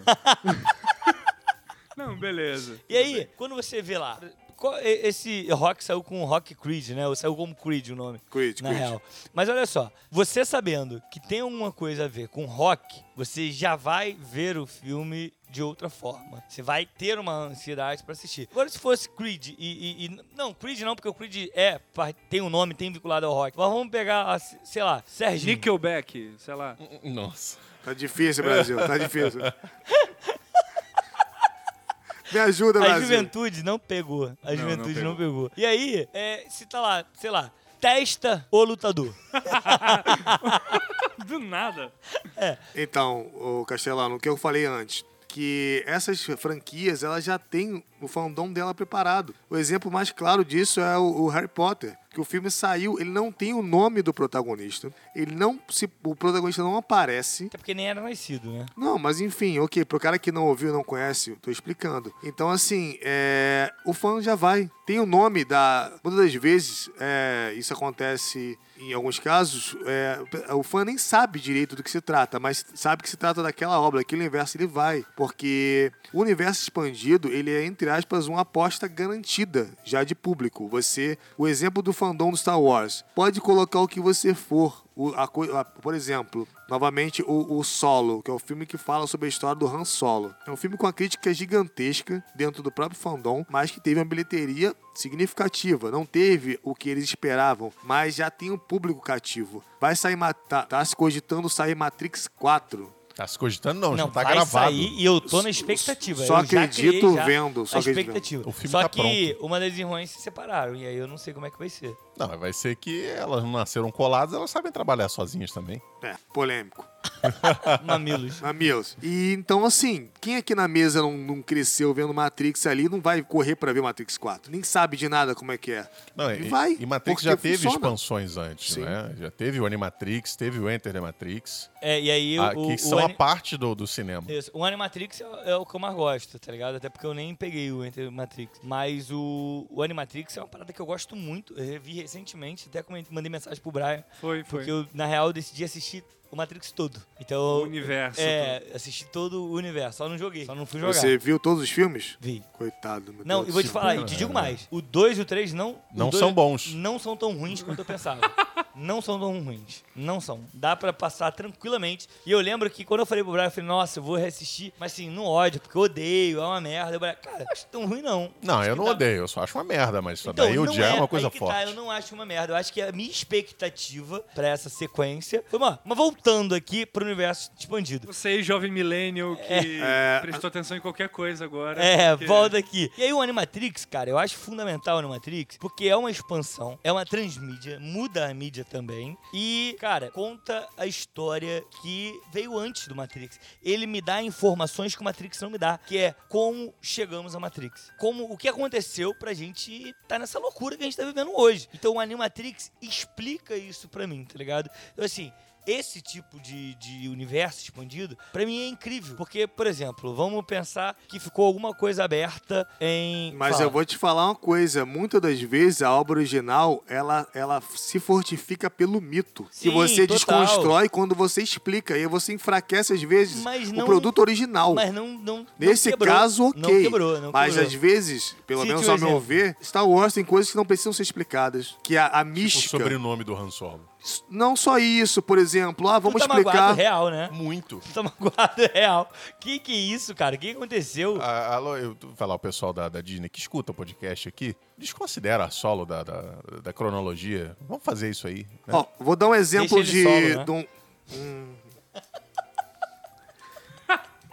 Não, beleza. E aí, quando você vê lá, esse rock saiu com Rock Creed, né? Ou Saiu como Creed o nome. Creed, na Creed. real. Mas olha só, você sabendo que tem alguma coisa a ver com rock, você já vai ver o filme de outra forma. Você vai ter uma ansiedade pra assistir. Agora, se fosse Creed e, e- e- Não, Creed não, porque o Creed é, tem um nome, tem vinculado ao rock. Mas vamos pegar, a- sei lá, Serginho. Nickelback, sei lá. Nossa. Tá difícil, Brasil. Tá difícil. [laughs] Me ajuda, A Brasil. juventude não pegou. A Não, juventude não não pegou. E aí, é, se tá lá, sei lá, testa o lutador. [laughs] Do nada. Então, o Castelano, o que eu falei antes, que essas franquias, elas já têm o fandom dela preparado. O exemplo mais claro disso é o, o Harry Potter, que o filme saiu, ele não tem o nome do protagonista, ele não se, o protagonista não aparece. Até porque nem era nascido, né? Não, mas enfim, ok, pro cara que não ouviu, não conhece, tô explicando. Então, assim, é, o fã já vai. Tem o nome da. Muitas das vezes, é, isso acontece em alguns casos, é, o fã nem sabe direito do que se trata, mas sabe que se trata daquela obra, daquele universo, ele vai. Porque o universo expandido, ele é, entre aspas, uma aposta garantida já de público. Você, o exemplo do fandom do Star Wars, pode colocar o que você for. o, a, a- por exemplo, novamente o, o Solo, que é o filme que fala sobre a história do Han Solo. É um filme com uma crítica gigantesca dentro do próprio fandom, mas que teve uma bilheteria significativa. Não teve o que eles esperavam, mas já tem um público cativo. Vai sair, tá, tá se cogitando sair Matrix 4. Tá se cogitando, não, Não, já tá vai gravado. sair e eu tô na expectativa. Só eu já acredito criei já vendo, só a acredito expectativa. O filme só tá que uma das irmãs se separaram e aí eu não sei como é que vai ser. Não, mas vai ser que elas não nasceram coladas, elas sabem trabalhar sozinhas também. É, polêmico. [laughs] Mamilos. Mamilos. E então, assim, quem aqui na mesa não, não cresceu vendo Matrix ali, não vai correr pra ver Matrix 4. Nem sabe de nada como é que é. Não, E e, vai, e Matrix já teve funciona. expansões antes, Sim. né? Já teve o Animatrix, teve o Enter the Matrix, É, e aí ah, o, que o são Ani- a parte do, do cinema. Isso. O Animatrix é, é o que eu mais gosto, tá ligado? Até porque eu nem peguei o Enter Matrix. Mas o, o Animatrix é uma parada que eu gosto muito. Eu revi recentemente, até mandei mensagem pro Brian. Foi, foi. Porque eu, na real, decidi assistir o Matrix todo. Então, O universo É, assisti todo o universo. Só não joguei. Só não fui jogar. Você viu todos os filmes? Vi. Coitado, meu Não, Deus e vou te falar, e te digo mais. O 2 e o 3 não. Não dois são bons. Não são tão ruins quanto eu pensava. [laughs] não são tão ruins. Não são. Dá pra passar tranquilamente. E eu lembro que quando eu falei pro Brian, eu falei, nossa, eu vou reassistir. Mas assim, não ódio, porque eu odeio, é uma merda. Eu falei, cara, eu acho tão ruim não. Não, Acho eu não tá- odeio, eu só acho uma merda, mas isso Então, daí odiar é uma aí coisa que forte. Tá, eu não acho uma merda. Eu acho que a minha expectativa pra essa sequência foi, mano, mas voltando aqui pro universo expandido. Você jovem millennial, que É. prestou atenção em qualquer coisa agora. É, porque- volta aqui. E aí o Animatrix, cara, eu acho fundamental o Animatrix, porque é uma expansão, é uma transmídia, muda a mídia também. E, cara, conta a história que veio antes do Matrix. Ele me dá informações que o Matrix não me dá, que é como chegamos a Matrix. Como o que aconteceu pra gente tá nessa loucura que a gente tá vivendo hoje. Então o Animatrix explica isso pra mim, tá ligado? Então assim, esse tipo de, de universo expandido, pra mim é incrível. Porque, por exemplo, vamos pensar que ficou alguma coisa aberta em. Mas Fala. eu vou te falar uma coisa, muitas das vezes a obra original, ela, ela se fortifica pelo mito. Sim, que você total. desconstrói quando você explica. E aí você enfraquece, às vezes, Mas o não- produto original. Mas não. não Nesse não quebrou. caso, ok. Não quebrou, não Mas quebrou. às vezes, pelo Cite menos ao meu exemplo. ver, Star Wars tem coisas que não precisam ser explicadas. Que a, a O mística. sobrenome do Han Solo. Não só isso, por exemplo, ah, vamos tu tá explicar. real, né? Muito. Tu tá magoado [laughs] real. Que que é isso, cara? O que aconteceu? Ah, alô, eu vou falar o pessoal da, da Disney que escuta o podcast aqui, desconsidera a solo da, da, da cronologia. Vamos fazer isso aí. né? Ó, vou dar um exemplo Deixa de. solo, né? de um- Hum. [laughs]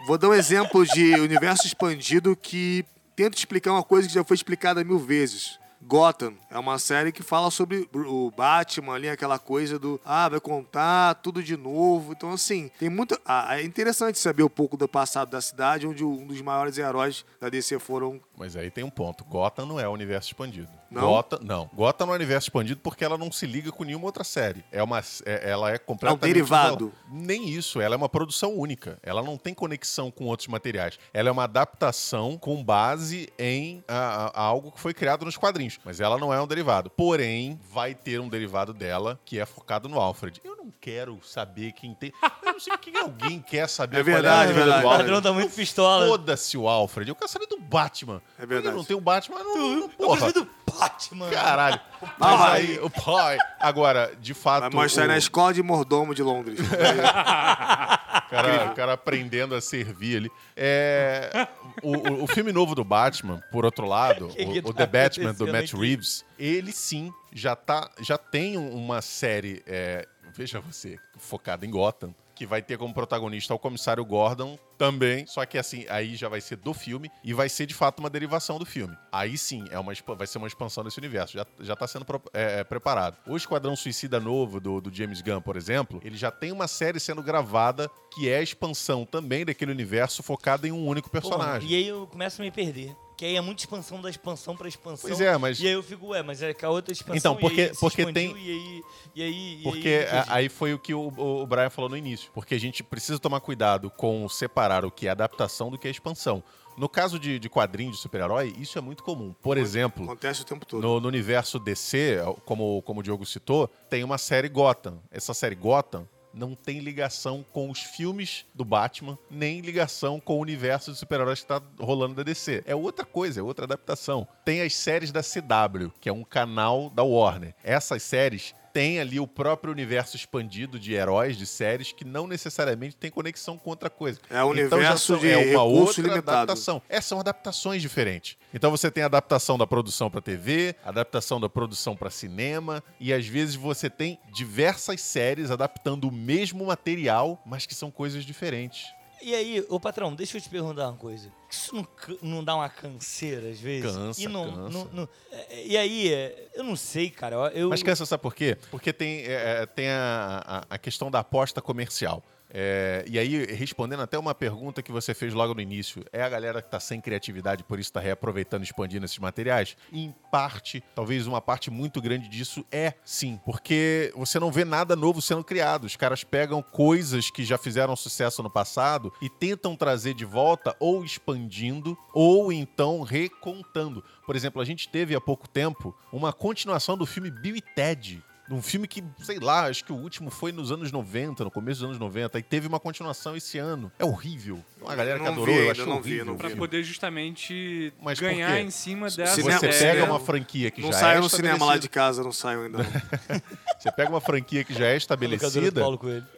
Vou dar um exemplo de universo expandido que tenta explicar uma coisa que já foi explicada mil vezes. Gotham é uma série que fala sobre o Batman ali, aquela coisa do ah, vai contar tudo de novo. Então, assim, tem muita. Ah, é interessante saber um pouco do passado da cidade, onde um dos maiores heróis da DC foram. Mas aí tem um ponto. Gotham não é o universo expandido. Não? Gotham, não. Gotham não é o universo expandido porque ela não se liga com nenhuma outra série. É uma, é- ela é completamente... derivado. isolada. Nem isso. Ela é uma produção única. Ela não tem conexão com outros materiais. Ela é uma adaptação com base em ah, ah, algo que foi criado nos quadrinhos. Mas ela não é um derivado. Porém, vai ter um derivado dela que é focado no Alfred. Eu não quero saber quem tem... Eu não sei o que alguém quer saber É qual verdade, a vida verdade. do O Alfred. padrão tá muito pistola. Foda-se o Alfred. Eu quero saber do Batman. É verdade. Eu não tem o Batman, não, não, Eu porra. preciso do Batman. Caralho. Mas aí, o pai. Agora, de fato. Vai mostrar o, na escola de mordomo de Londres. [laughs] cara, o cara aprendendo a servir ali. É, o, o- o filme novo do Batman, por outro lado, [laughs] Que o, que o tá The Batman do Matt aqui? Reeves, ele sim já, tá, já tem uma série, é, veja você, focada em Gotham, que vai ter como protagonista o comissário Gordon também, só que assim, aí já vai ser do filme e vai ser de fato uma derivação do filme. Aí sim, é uma, vai ser uma expansão desse universo, já, já tá sendo pro- é, é, preparado. O Esquadrão Suicida novo do, do James Gunn, por exemplo, ele já tem uma série sendo gravada que é a expansão também daquele universo focada em um único personagem. e aí eu começo a me perder. Que aí é muita expansão da expansão pra expansão. Pois é, mas- E aí eu fico, ué, mas é que a outra expansão. Então, porque- aí porque expandiu, tem- E aí. E aí e Porque aí, perdi. aí foi o que o, o- o Brian falou no início. Porque a gente precisa tomar cuidado com separar o que é adaptação do que é expansão. No caso de, de quadrinho de super-herói, isso é muito comum. Por exemplo, Acontece o tempo todo. no, no universo DC, como, como o Diogo citou, tem uma série Gotham. Essa série Gotham não tem ligação com os filmes do Batman, nem ligação com o universo de super-heróis que tá rolando da DC. É outra coisa, é outra adaptação. Tem as séries da CW, que é um canal da Warner. Essas séries tem ali o próprio universo expandido de heróis, de séries, que não necessariamente tem conexão com outra coisa. É o Então universo são- de é uma outra limitado. adaptação. É, são adaptações diferentes. Então você tem adaptação da produção para TV, adaptação da produção para cinema, e às vezes você tem diversas séries adaptando o mesmo material, mas que são coisas diferentes. E aí, ô patrão, deixa eu te perguntar uma coisa. Isso não, não dá uma canseira às vezes? Cansa, e não, cansa. não- não- é, E aí, é, eu não sei, cara. Eu, Mas cansa, sabe por quê? Porque tem, é, é, tem a, a- a questão da aposta comercial. É, e aí, respondendo até uma pergunta que você fez logo no início, é a galera que está sem criatividade, por isso está reaproveitando e expandindo esses materiais? Em parte, talvez uma parte muito grande disso é sim, porque você não vê nada novo sendo criado. Os caras pegam coisas que já fizeram sucesso no passado e tentam trazer de volta, ou expandindo, ou então recontando. Por exemplo, a gente teve há pouco tempo uma continuação do filme Bill e Ted. Um filme que, sei lá, acho que o último foi nos anos 90, no começo dos anos 90, e teve uma continuação esse ano. É horrível. Uma galera que Não adorou, vi eu achei não vi, horrível. não vi. Pra filme. poder justamente Mas ganhar em cima Se- dessa cinema- Você É, pega é, uma franquia que Não já saiu é no cinema lá de estabelecida. casa, não saiu ainda. não. [laughs] Você pega uma franquia que já é estabelecida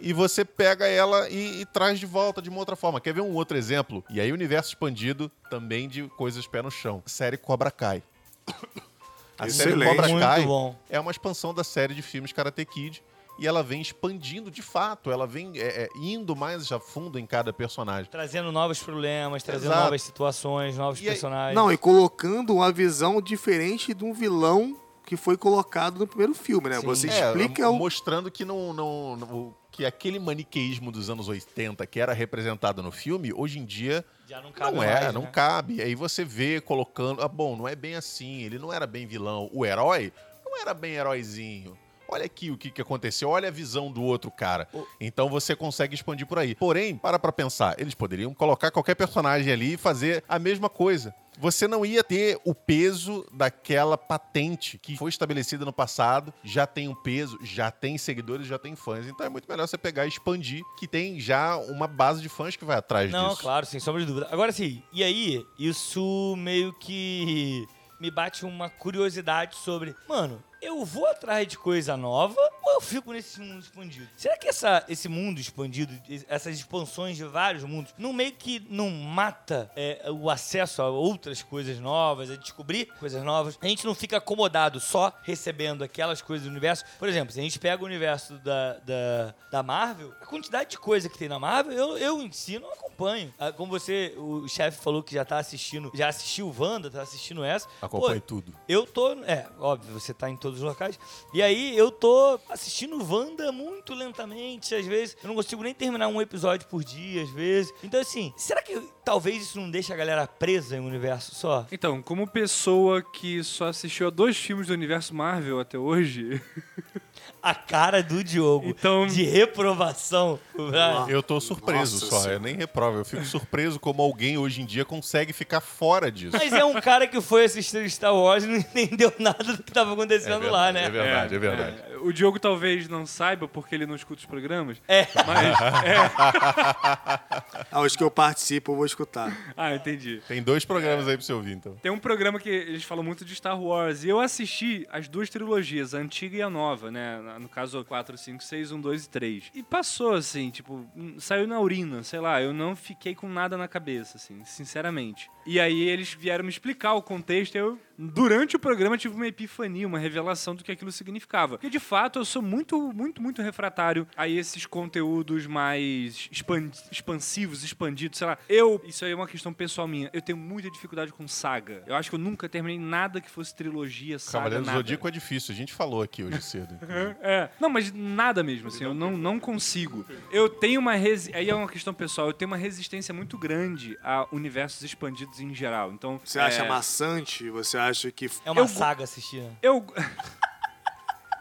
e você pega ela e, e traz de volta de uma outra forma. Quer ver um outro exemplo? E aí, universo expandido também de coisas pé no chão. Série Cobra Kai. A série Excelente. Cobra Muito Kai bom. é uma expansão da série de filmes Karate Kid. E ela vem expandindo de fato, ela vem é, é, indo mais a fundo em cada personagem. Trazendo novos problemas, trazendo Exato. novas situações, novos E aí- personagens. Não, e colocando uma visão diferente de um vilão que foi colocado no primeiro filme, né? Sim. Você É, explica o. mostrando que não, não, não- que aquele maniqueísmo dos anos 80 que era representado no filme, hoje em dia Já não não é, mais, não né? cabe. Aí você vê colocando, ah, bom, não é bem assim, ele não era bem vilão. O herói não era bem heróizinho. Olha aqui o que, que aconteceu, olha a visão do outro cara. Então você consegue expandir por aí. Porém, para pra pensar, eles poderiam colocar qualquer personagem ali e fazer a mesma coisa. Você não ia ter o peso daquela patente que foi estabelecida no passado, já tem um peso, já tem seguidores, já tem fãs. Então é muito melhor você pegar e expandir, que tem já uma base de fãs que vai atrás Não, disso. claro, sem sombra de dúvida. Agora sim, e aí, isso meio que me bate uma curiosidade sobre, mano, eu vou atrás de coisa nova ou eu fico nesse mundo expandido? Será que essa, esse mundo expandido, essas expansões de vários mundos, não meio que não mata é, o acesso a outras coisas novas, a descobrir coisas novas? A gente não fica acomodado só recebendo aquelas coisas do universo. Por exemplo, se a gente pega o universo da, da, da Marvel, a quantidade de coisa que tem na Marvel, eu, eu em si não acompanho. Ah, Como você, o chefe falou que já tá assistindo, já assistiu Wanda, tá assistindo essa. Acompanhe Pô, tudo. eu tô. É, óbvio, você tá em todos os locais. E aí eu tô assistindo Wanda muito lentamente, às vezes. Eu não consigo nem terminar um episódio por dia, às vezes. Então, assim, será que talvez isso não deixa a galera presa em um universo só? Então, como pessoa que só assistiu a dois filmes do universo Marvel até hoje, [laughs] A cara do Diogo Então- de reprovação. Eu tô surpreso Nossa só, Senhora. eu nem reprovo. Eu fico surpreso como alguém hoje em dia consegue ficar fora disso. Mas é um cara que foi assistir Star Wars e não [laughs] entendeu nada do que tava acontecendo lá, né? É verdade, é verdade. é, o Diogo talvez não saiba porque ele não escuta os programas, É. mas... [laughs] Ah, os que eu participo, eu vou escutar. ah, entendi. Tem dois programas aí pra você ouvir, então. Tem um programa que eles falam muito de Star Wars. E eu assisti as duas trilogias, a antiga e a nova, né? No caso, 4, 5, 6, 1, 2 e 3. E passou, assim, tipo, hum, saiu na urina, sei lá. Eu não fiquei com nada na cabeça, assim, sinceramente. E aí eles vieram me explicar o contexto. e Eu, durante o programa, tive uma epifania, uma revelação do que aquilo significava. Porque, de fato, eu sou muito, muito, muito refratário a esses conteúdos mais expan- expansivos, expandidos, sei lá. Eu, isso aí é uma questão pessoal minha, eu tenho muita dificuldade com saga. Eu acho que eu nunca terminei nada que fosse trilogia, saga, Cavaleiro nada. Zodíaco é difícil, a gente falou aqui hoje cedo. [laughs] É, não, mas nada mesmo, assim, eu não, não consigo. Eu tenho uma resi... aí é uma questão pessoal, eu tenho uma resistência muito grande a universos expandidos em geral. Então, Você acha é, maçante? Você acha que. É uma Eu- saga assistir? Eu.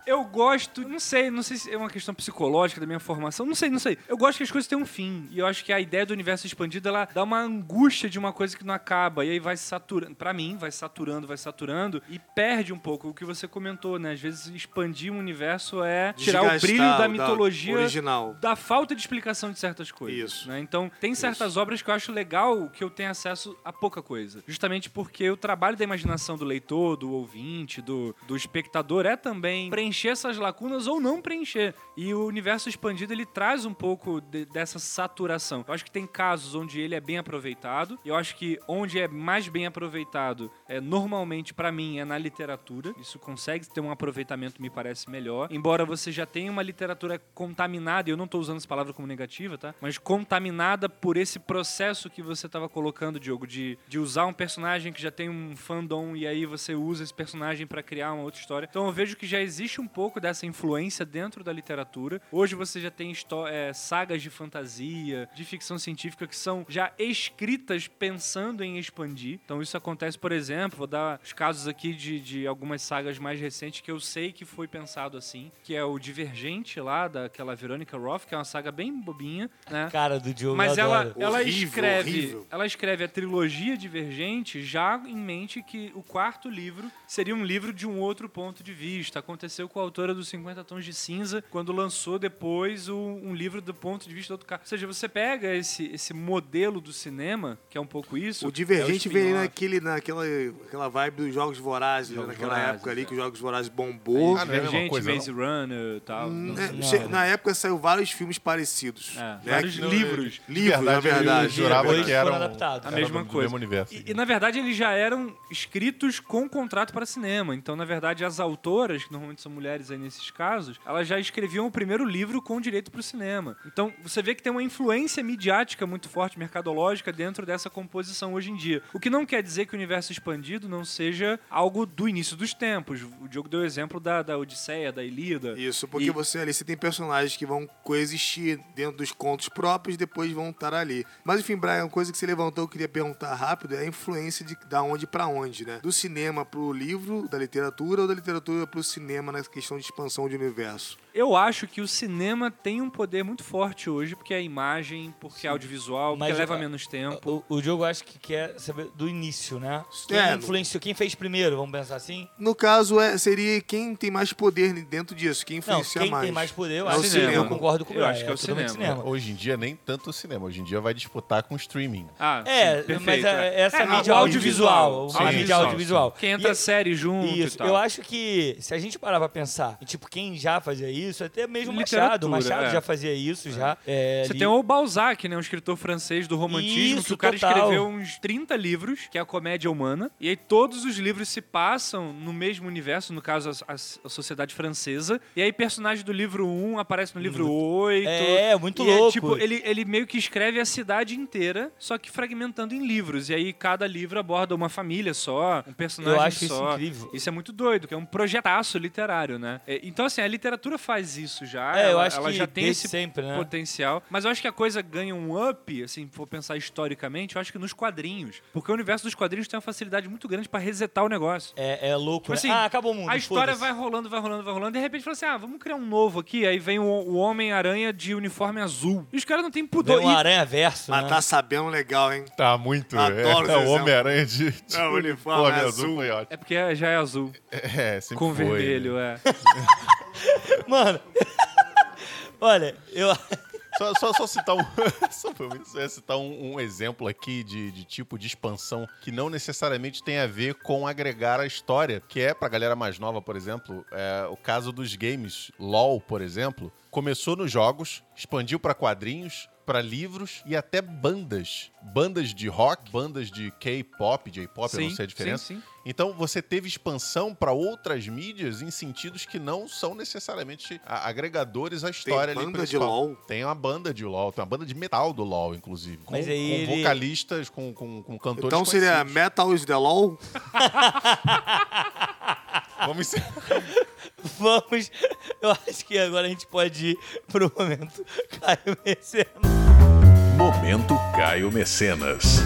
Eu gosto, não sei, não sei se é uma questão psicológica da minha formação, não sei, não sei. Eu gosto que as coisas tenham um fim. E eu acho que a ideia do universo expandido, ela dá uma angústia de uma coisa que não acaba. E aí vai saturando. Pra mim, vai saturando, vai saturando. E perde um pouco o que você comentou, né? Às vezes expandir um universo é tirar o Desgastar brilho da da mitologia. original. Da falta de explicação de certas coisas. Isso. né? Então, tem certas obras que eu acho legal que eu tenho acesso a pouca coisa. Justamente porque o trabalho da imaginação do leitor, do ouvinte, do, do espectador é também preencher preencher essas lacunas ou não preencher. E o universo expandido ele traz um pouco de- dessa saturação. Eu acho que tem casos onde ele é bem aproveitado. Eu acho que onde é mais bem aproveitado, é normalmente pra mim é na literatura. Isso consegue ter um aproveitamento me parece melhor. Embora você já tenha uma literatura contaminada, e eu não tô usando essa palavra como negativa, tá? Mas contaminada por esse processo que você tava colocando, Diogo, de, de usar um personagem que já tem um fandom e aí você usa esse personagem pra criar uma outra história. Então eu vejo que já existe um pouco dessa influência dentro da literatura. Hoje você já tem é, sagas de fantasia, de ficção científica que são já escritas pensando em expandir. Então isso acontece, por exemplo, vou dar os casos aqui de, de algumas sagas mais recentes que eu sei que foi pensado assim, que é o Divergente lá, daquela Veronica Roth, que é uma saga bem bobinha, né? Cara do Diogo, Mas ela, ela Horrível, escreve, horrível. ela escreve a trilogia Divergente já em mente que o quarto livro seria um livro de um outro ponto de vista. Aconteceu com a autora dos 50 Tons de Cinza, quando lançou depois o- um livro do ponto de vista do outro cara. Ou seja, você pega esse, esse modelo do cinema, que é um pouco isso. O Divergente é o veio naquele, naquela aquela vibe dos Jogos Vorazes, Jogos naquela Vorazes, época ali é. que os Jogos Vorazes bombou. Ah, é Divergente, coisa, Maze Runner e tal. Hum, Não- é, Na época saiu vários filmes parecidos. É, né? vários Que- livros. Livros, na eu verdade. jurava Depois que eram adaptados. A mesma coisa. universo. E, e, na verdade eles já eram escritos com contrato para cinema. Então, na verdade, as autoras, que normalmente são mulheres aí nesses casos, elas já escreviam o primeiro livro com direito para o cinema. Então, você vê que tem uma influência midiática muito forte, mercadológica, dentro dessa composição hoje em dia. O que não quer dizer que o universo expandido não seja algo do início dos tempos. O Diogo deu o exemplo da, da Odisseia, da Ilíada. Isso, porque E- você ali você tem personagens que vão coexistir dentro dos contos próprios e depois vão estar ali. Mas enfim, Brian, uma coisa que você levantou, eu queria perguntar rápido, é a influência de da onde pra onde, né? Do cinema pro livro, da literatura ou da literatura pro cinema na questão de expansão de universo? Eu acho que o cinema tem um poder muito forte hoje, porque é imagem, porque é audiovisual, porque Mas leva o- menos tempo. O, o Diogo acho que quer saber do início, né? Quem É, influenciou, quem fez primeiro, vamos pensar assim? No caso, é, seria quem tem mais poder dentro disso, quem Não, influencia quem mais. tem mais poder, eu É acho que cinema. eu concordo com o Eu acho que é o totalmente cinema. Hoje em dia, nem tanto o cinema. Hoje em dia vai disputar com o streaming. Ah, É, sim, perfeito, mas é, é. essa É, mídia audiovisual, audiovisual. a Sim, mídia sim, audiovisual. Quem entra E- série junto Isso, e tal. eu acho que se a gente parar pra pensar, e, tipo, quem já fazia isso, até mesmo Machado, o Machado é. já fazia isso, já. é, Você ali- tem o Balzac, né? Um escritor francês do romantismo, Isso, que o cara total. escreveu uns 30 livros, que é a comédia humana. E aí todos os livros se passam no mesmo universo, no caso, a, a- a sociedade francesa. E aí personagem do livro 1 aparece no livro 8. É, muito e louco. É, tipo, ele, ele meio que escreve a cidade inteira, só que fragmentando em livros. E aí cada livro aborda uma família só, um personagem Eu acho isso só. incrível. Isso é muito doido, que é um projetaço literário, né? É, então, assim, a literatura faz isso já. É, eu ela, acho ela que já tem esse sempre, né? potencial. Mas eu acho que a coisa ganha um up, assim, for pensar historicamente, eu acho que nos quadrinhos. Porque o universo dos quadrinhos tem uma facilidade muito grande pra resetar o negócio. É, é louco, Tipo né? assim, ah, acabou o mundo, A história vai rolando, vai rolando, vai rolando. De repente fala assim: ah, vamos criar um novo aqui. Aí vem o, o Homem-Aranha de uniforme azul. E os caras não têm pudor. Vem um aranha verso, Mas né? tá sabendo legal, hein? Tá muito. Adoro é, esse é o. Homem-Aranha de, de É, o uniforme uniforme azul. azul. É porque é- já é azul. É, sempre com foi, vermelho, né? é. [laughs] Mano, [laughs] olha, eu... Só, só, só citar um. [laughs] só só citar um, um exemplo aqui de, de tipo de expansão que não necessariamente tem a ver com agregar a história, que é, pra galera mais nova, por exemplo, é, o caso dos games. LOL, por exemplo, começou nos jogos, expandiu pra quadrinhos, pra livros e até bandas. Bandas de rock, bandas de K-pop, J-pop, eu não sei a diferença. sim, sim. Então você teve expansão para outras mídias em sentidos que não são necessariamente agregadores à história ali banda de principal. LOL? Tem uma banda de LOL, tem uma banda de metal do LOL, inclusive. Com, Mas aí com ele- vocalistas, com, com, com cantores Então seria conhecidos. Metal is the Law? [laughs] Vamos encerrar. [laughs] Vamos. Eu acho que agora a gente pode ir pro momento Caio Mecenas. Momento Caio Mecenas.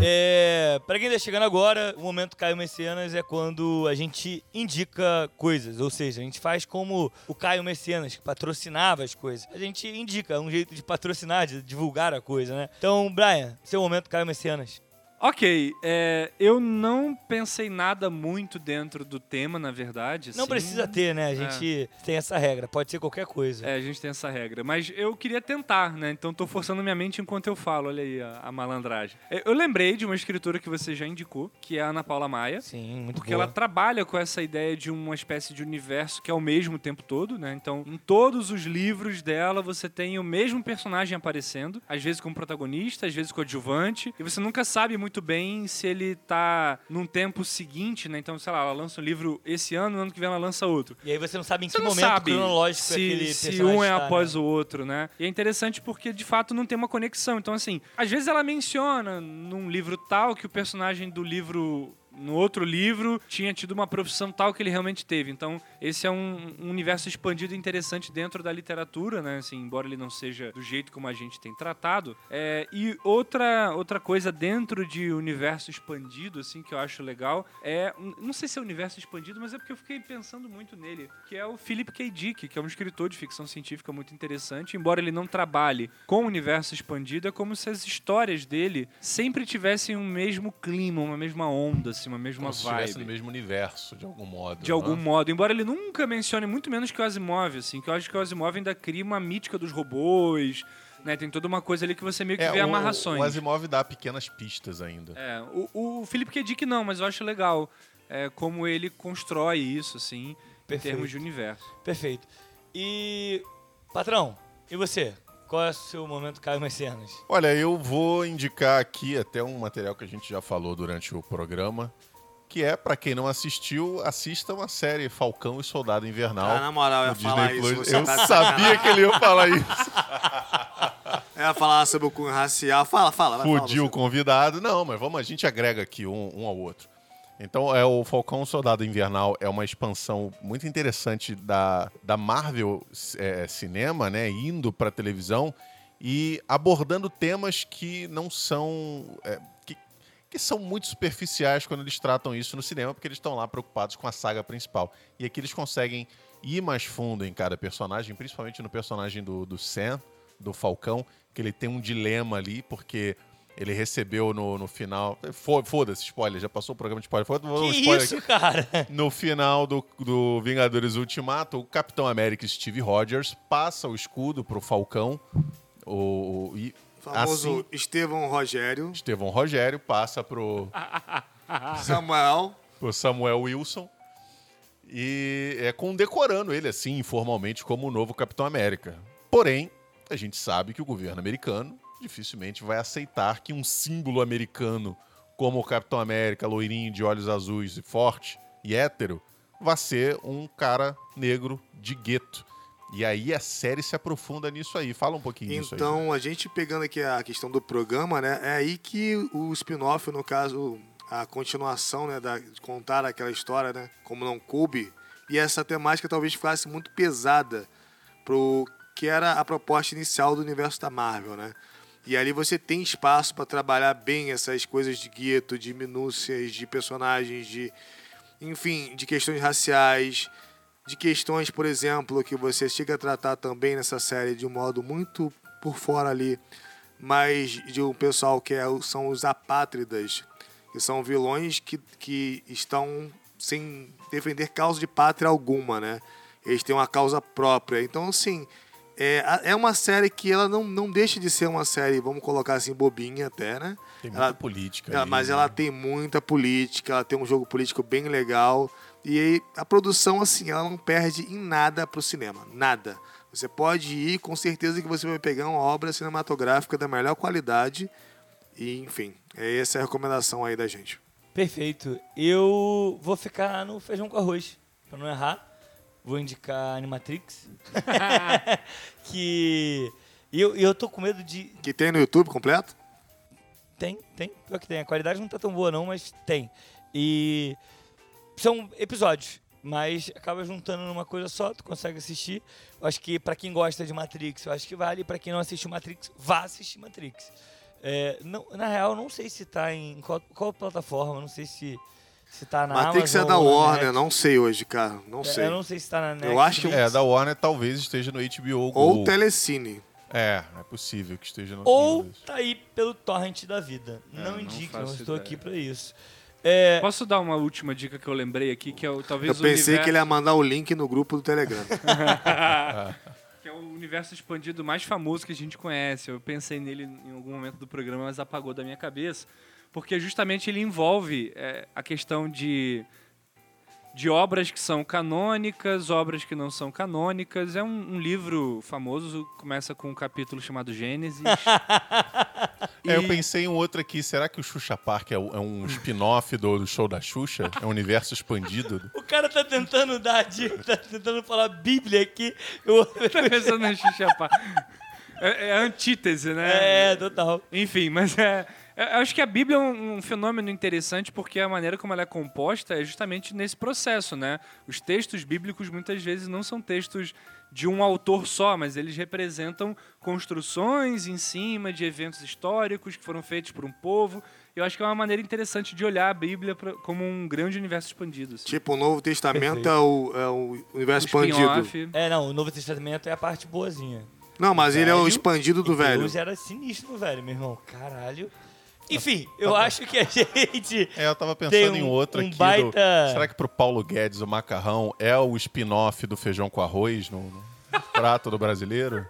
É, pra quem tá chegando agora, o momento Caio Mecenas é quando a gente indica coisas. Ou seja, a gente faz como o Caio Mecenas, que patrocinava as coisas. A gente indica um jeito de patrocinar, de divulgar a coisa, né? Então, Brian, seu momento Caio Mecenas. Ok, é, eu não pensei nada muito dentro do tema, na verdade. Não assim. precisa ter, né? A gente tem essa regra. Pode ser qualquer coisa. É, a gente tem essa regra. Mas eu queria tentar, né? Então tô forçando minha mente enquanto eu falo. Olha aí a, a malandragem. É, Eu lembrei de uma escritora que você já indicou, que é a Ana Paula Maia. Sim, muito Porque boa. ela trabalha com essa ideia de uma espécie de universo que é o mesmo o tempo todo, né? Então, em todos os livros dela, você tem o mesmo personagem aparecendo, às vezes como protagonista, às vezes coadjuvante, e você nunca sabe muito bem se ele tá num tempo seguinte, né? Então, sei lá, ela lança um livro esse ano, no ano que vem ela lança outro. E aí você não sabe em Você que momento sabe cronológico se, aquele se um é está, após né? o outro, né? E é interessante porque, de fato, não tem uma conexão. Então, assim, às vezes ela menciona num livro tal que o personagem do livro no outro livro tinha tido uma profissão tal que ele realmente teve. Então, esse é um, um universo expandido interessante dentro da literatura, né? Assim, embora ele não seja do jeito como a gente tem tratado. É, e outra, outra coisa dentro de universo expandido, assim, que eu acho legal, é. Não sei se é universo expandido, mas é porque eu fiquei pensando muito nele, que é o Philip K. Dick, que é um escritor de ficção científica muito interessante. Embora ele não trabalhe com o universo expandido, é como se as histórias dele sempre tivessem um mesmo clima, uma mesma onda, uma mesma Como se estivesse vibe. no mesmo universo, de algum modo. De algum né? modo. Embora ele nunca mencione muito menos que o Asimov, assim, que eu acho que o Asimov ainda cria uma mítica dos robôs, né? Tem toda uma coisa ali que você meio que É, vê o, amarrações. o Asimov dá pequenas pistas ainda. É, o, o Philip K. Dick não, mas eu acho legal é, como ele constrói isso, assim, Perfeito. em termos de universo. Perfeito. E, patrão, e você? Qual é o seu momento Caio Mecenas? Olha, eu vou indicar aqui até um material que a gente já falou durante o programa, que é, pra quem não assistiu, assista uma série Falcão e Soldado Invernal. Ah, na moral, eu ia falar Disney isso. Plus. você Eu tá sabia que ele ia falar isso. [laughs] Eu ia falar sobre o cunho racial. Fala, fala. Fudiu o convidado. Não, mas vamos, a gente agrega aqui um, um ao outro. Então, é o Falcão Soldado Invernal é uma expansão muito interessante da, da Marvel é, Cinema, né? Indo pra televisão e abordando temas que não são. é, que, que são muito superficiais quando eles tratam isso no cinema, porque eles estão lá preocupados com a saga principal. E aqui eles conseguem ir mais fundo em cada personagem, principalmente no personagem do, do Sam, do Falcão, que ele tem um dilema ali, porque ele recebeu no, no final. Fo- Foda-se, spoiler, já passou o programa de spoiler. Foda um que spoiler isso, aqui. cara? No final do, do Vingadores Ultimato, o Capitão América Steve Rogers passa o escudo pro Falcão. O, o- e Famoso assim, Estevão Rogério, Estevão Rogério passa pro, [laughs] Samuel. pro Samuel Wilson. E é condecorando ele, assim, informalmente, como o novo Capitão América. Porém, a gente sabe que o governo americano dificilmente vai aceitar que um símbolo americano como o Capitão América, loirinho, de olhos azuis e forte e hétero, vá ser um cara negro de gueto. E aí a série se aprofunda nisso aí. Fala um pouquinho disso aí. Então, a gente pegando aqui a questão do programa, né? É aí que o spin-off, no caso, a continuação, né? Da, de contar aquela história, né? Como não coube. E essa temática talvez ficasse muito pesada pro que era a proposta inicial do universo da Marvel, né? E ali você tem espaço para trabalhar bem essas coisas de gueto, de minúcias, de personagens, de enfim, de questões raciais, de questões, por exemplo, que você chega a tratar também nessa série de um modo muito por fora ali, mas de um pessoal que é, são os apátridas, que são vilões que, que estão sem defender causa de pátria alguma, né? Eles têm uma causa própria. Então, assim, é, é uma série que ela não, não deixa de ser uma série, vamos colocar assim, bobinha até, né? Tem muita ela- política. ela- ali, mas né? ela tem muita política, ela tem um jogo político bem legal. E aí, a produção, assim, ela não perde em nada pro cinema. Nada. Você pode ir, com certeza que você vai pegar uma obra cinematográfica da melhor qualidade. E, enfim, é essa é a recomendação aí da gente. Perfeito. Eu vou ficar no feijão com arroz, pra não errar. Vou indicar Animatrix. [laughs] que. E eu, eu tô com medo de. Que tem no YouTube completo? Tem, tem. Pior que tem. A qualidade não tá tão boa, não, mas tem. E. São episódios. Mas acaba juntando numa coisa só, tu consegue assistir. Eu acho que pra quem gosta de Matrix, eu acho que vale. Pra quem não assistiu Matrix, vá assistir Matrix. É, não, na real, não sei se tá em qual, qual plataforma, não sei se, se tá na Matrix é Amazon da ou na Warner, Net. não sei hoje, cara. Não É, sei. Eu não sei se tá na Netflix. Eu acho que- É, da Warner talvez esteja no HBO Go. Ou Telecine. É, é possível que esteja no Ou Windows. tá aí pelo torrent da vida. É, não não indica, eu faço estou ideia. aqui pra isso. É, Posso dar uma última dica que eu lembrei aqui, que é o, talvez Eu o pensei universo, que ele ia mandar o link no grupo do Telegram. [laughs] que é o universo expandido mais famoso que a gente conhece. Eu pensei nele em algum momento do programa, mas apagou da minha cabeça, porque justamente ele envolve é, a questão de de obras que são canônicas, obras que não são canônicas. É um, um livro famoso, começa com um capítulo chamado Gênesis. [laughs] É, eu E- pensei em outro aqui. Será que o Xuxa Park é, é um spin-off do, do show da Xuxa? É um universo expandido? [laughs] o cara tá tentando dar dica, tá tentando falar Bíblia aqui. Eu... [laughs] Tá pensando na Xuxa É, é a antítese, né? É, total. Enfim, mas é. É, Eu acho que a Bíblia é um, um fenômeno interessante porque a maneira como ela é composta é justamente nesse processo, né? Os textos bíblicos muitas vezes não são textos de um autor só, mas eles representam construções em cima de eventos históricos que foram feitos por um povo. Eu acho que é uma maneira interessante de olhar a Bíblia pra- como um grande universo expandido. assim. tipo, o Novo Testamento Perfeito. é o, é o universo Um expandido. É, não, o Novo Testamento é a parte boazinha. Não, mas ele é o expandido do velho. Deus era sinistro, velho, meu irmão. Caralho. Enfim, eu acho que a gente. É, eu tava Tem pensando em um- outro um aqui. do- baita- será que pro Paulo Guedes o macarrão é o spin-off do feijão com arroz no, no prato do brasileiro?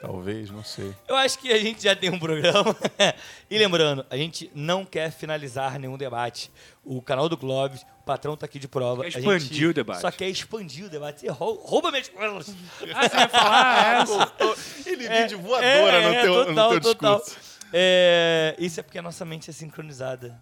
Talvez, não sei. Eu acho que a gente já tem um programa. [laughs] e lembrando, a gente não quer finalizar nenhum debate. O canal do Clóvis, o patrão tá aqui de prova. Quer a gente expandir o debate. Só quer expandir o debate. Você rou- rouba minhas coisas. Ah, você vai falar essa? [laughs] Ele vem de voadora é, no teu, total, no teu total. É, isso é porque a nossa mente é sincronizada.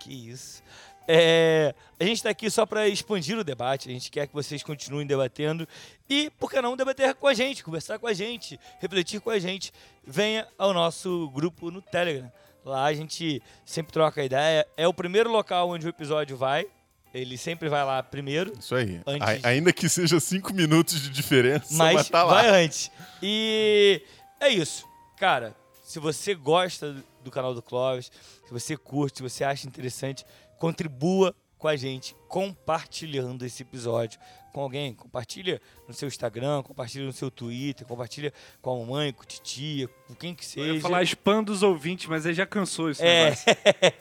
Que isso. É, a gente está aqui só para expandir o debate. A gente quer que vocês continuem debatendo. E, por que não, debater com a gente, conversar com a gente, refletir com a gente. Venha ao nosso grupo no Telegram. Lá a gente sempre troca ideia. É o primeiro local onde o episódio vai. Ele sempre vai lá primeiro. Isso aí. Antes- A- ainda que seja cinco minutos de diferença, mas, mas tá lá. vai antes. E é isso. Cara, se você gosta do canal do Clóvis, se você curte, se você acha interessante, contribua com a gente compartilhando esse episódio com alguém. Compartilha no seu Instagram, compartilha no seu Twitter, compartilha com a mamãe, com a titia, com quem que Eu seja. ia falar expanda os ouvintes, mas aí já cansou esse É.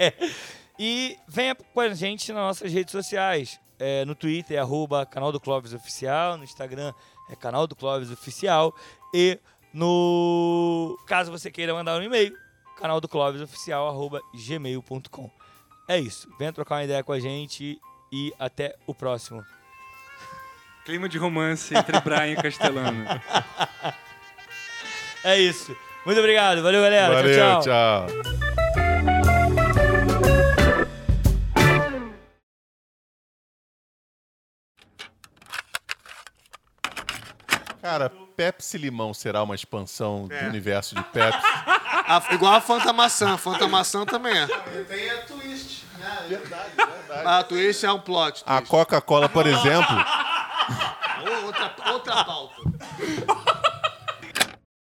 [laughs] e venha com a gente nas nossas redes sociais. É, no Twitter é arroba canal do Clóvis Oficial, no Instagram é canal do Clóvis Oficial e no caso você queira mandar um e-mail, canal do Clóvis Oficial arroba gmail.com. É isso. Venha trocar uma ideia com a gente e até o próximo. Clima de romance entre Brian e Castelano. [laughs] É isso. Muito obrigado. Valeu, galera. Valeu, tchau. tchau. Cara, Pepsi Limão será uma expansão É. do universo de Pepsi? A- igual a Fanta Maçã. Fanta Maçã também é. Tem a twist. verdade, verdade. A twist é um plot. A twist. Coca-Cola, por exemplo, Ou outra, outra pauta.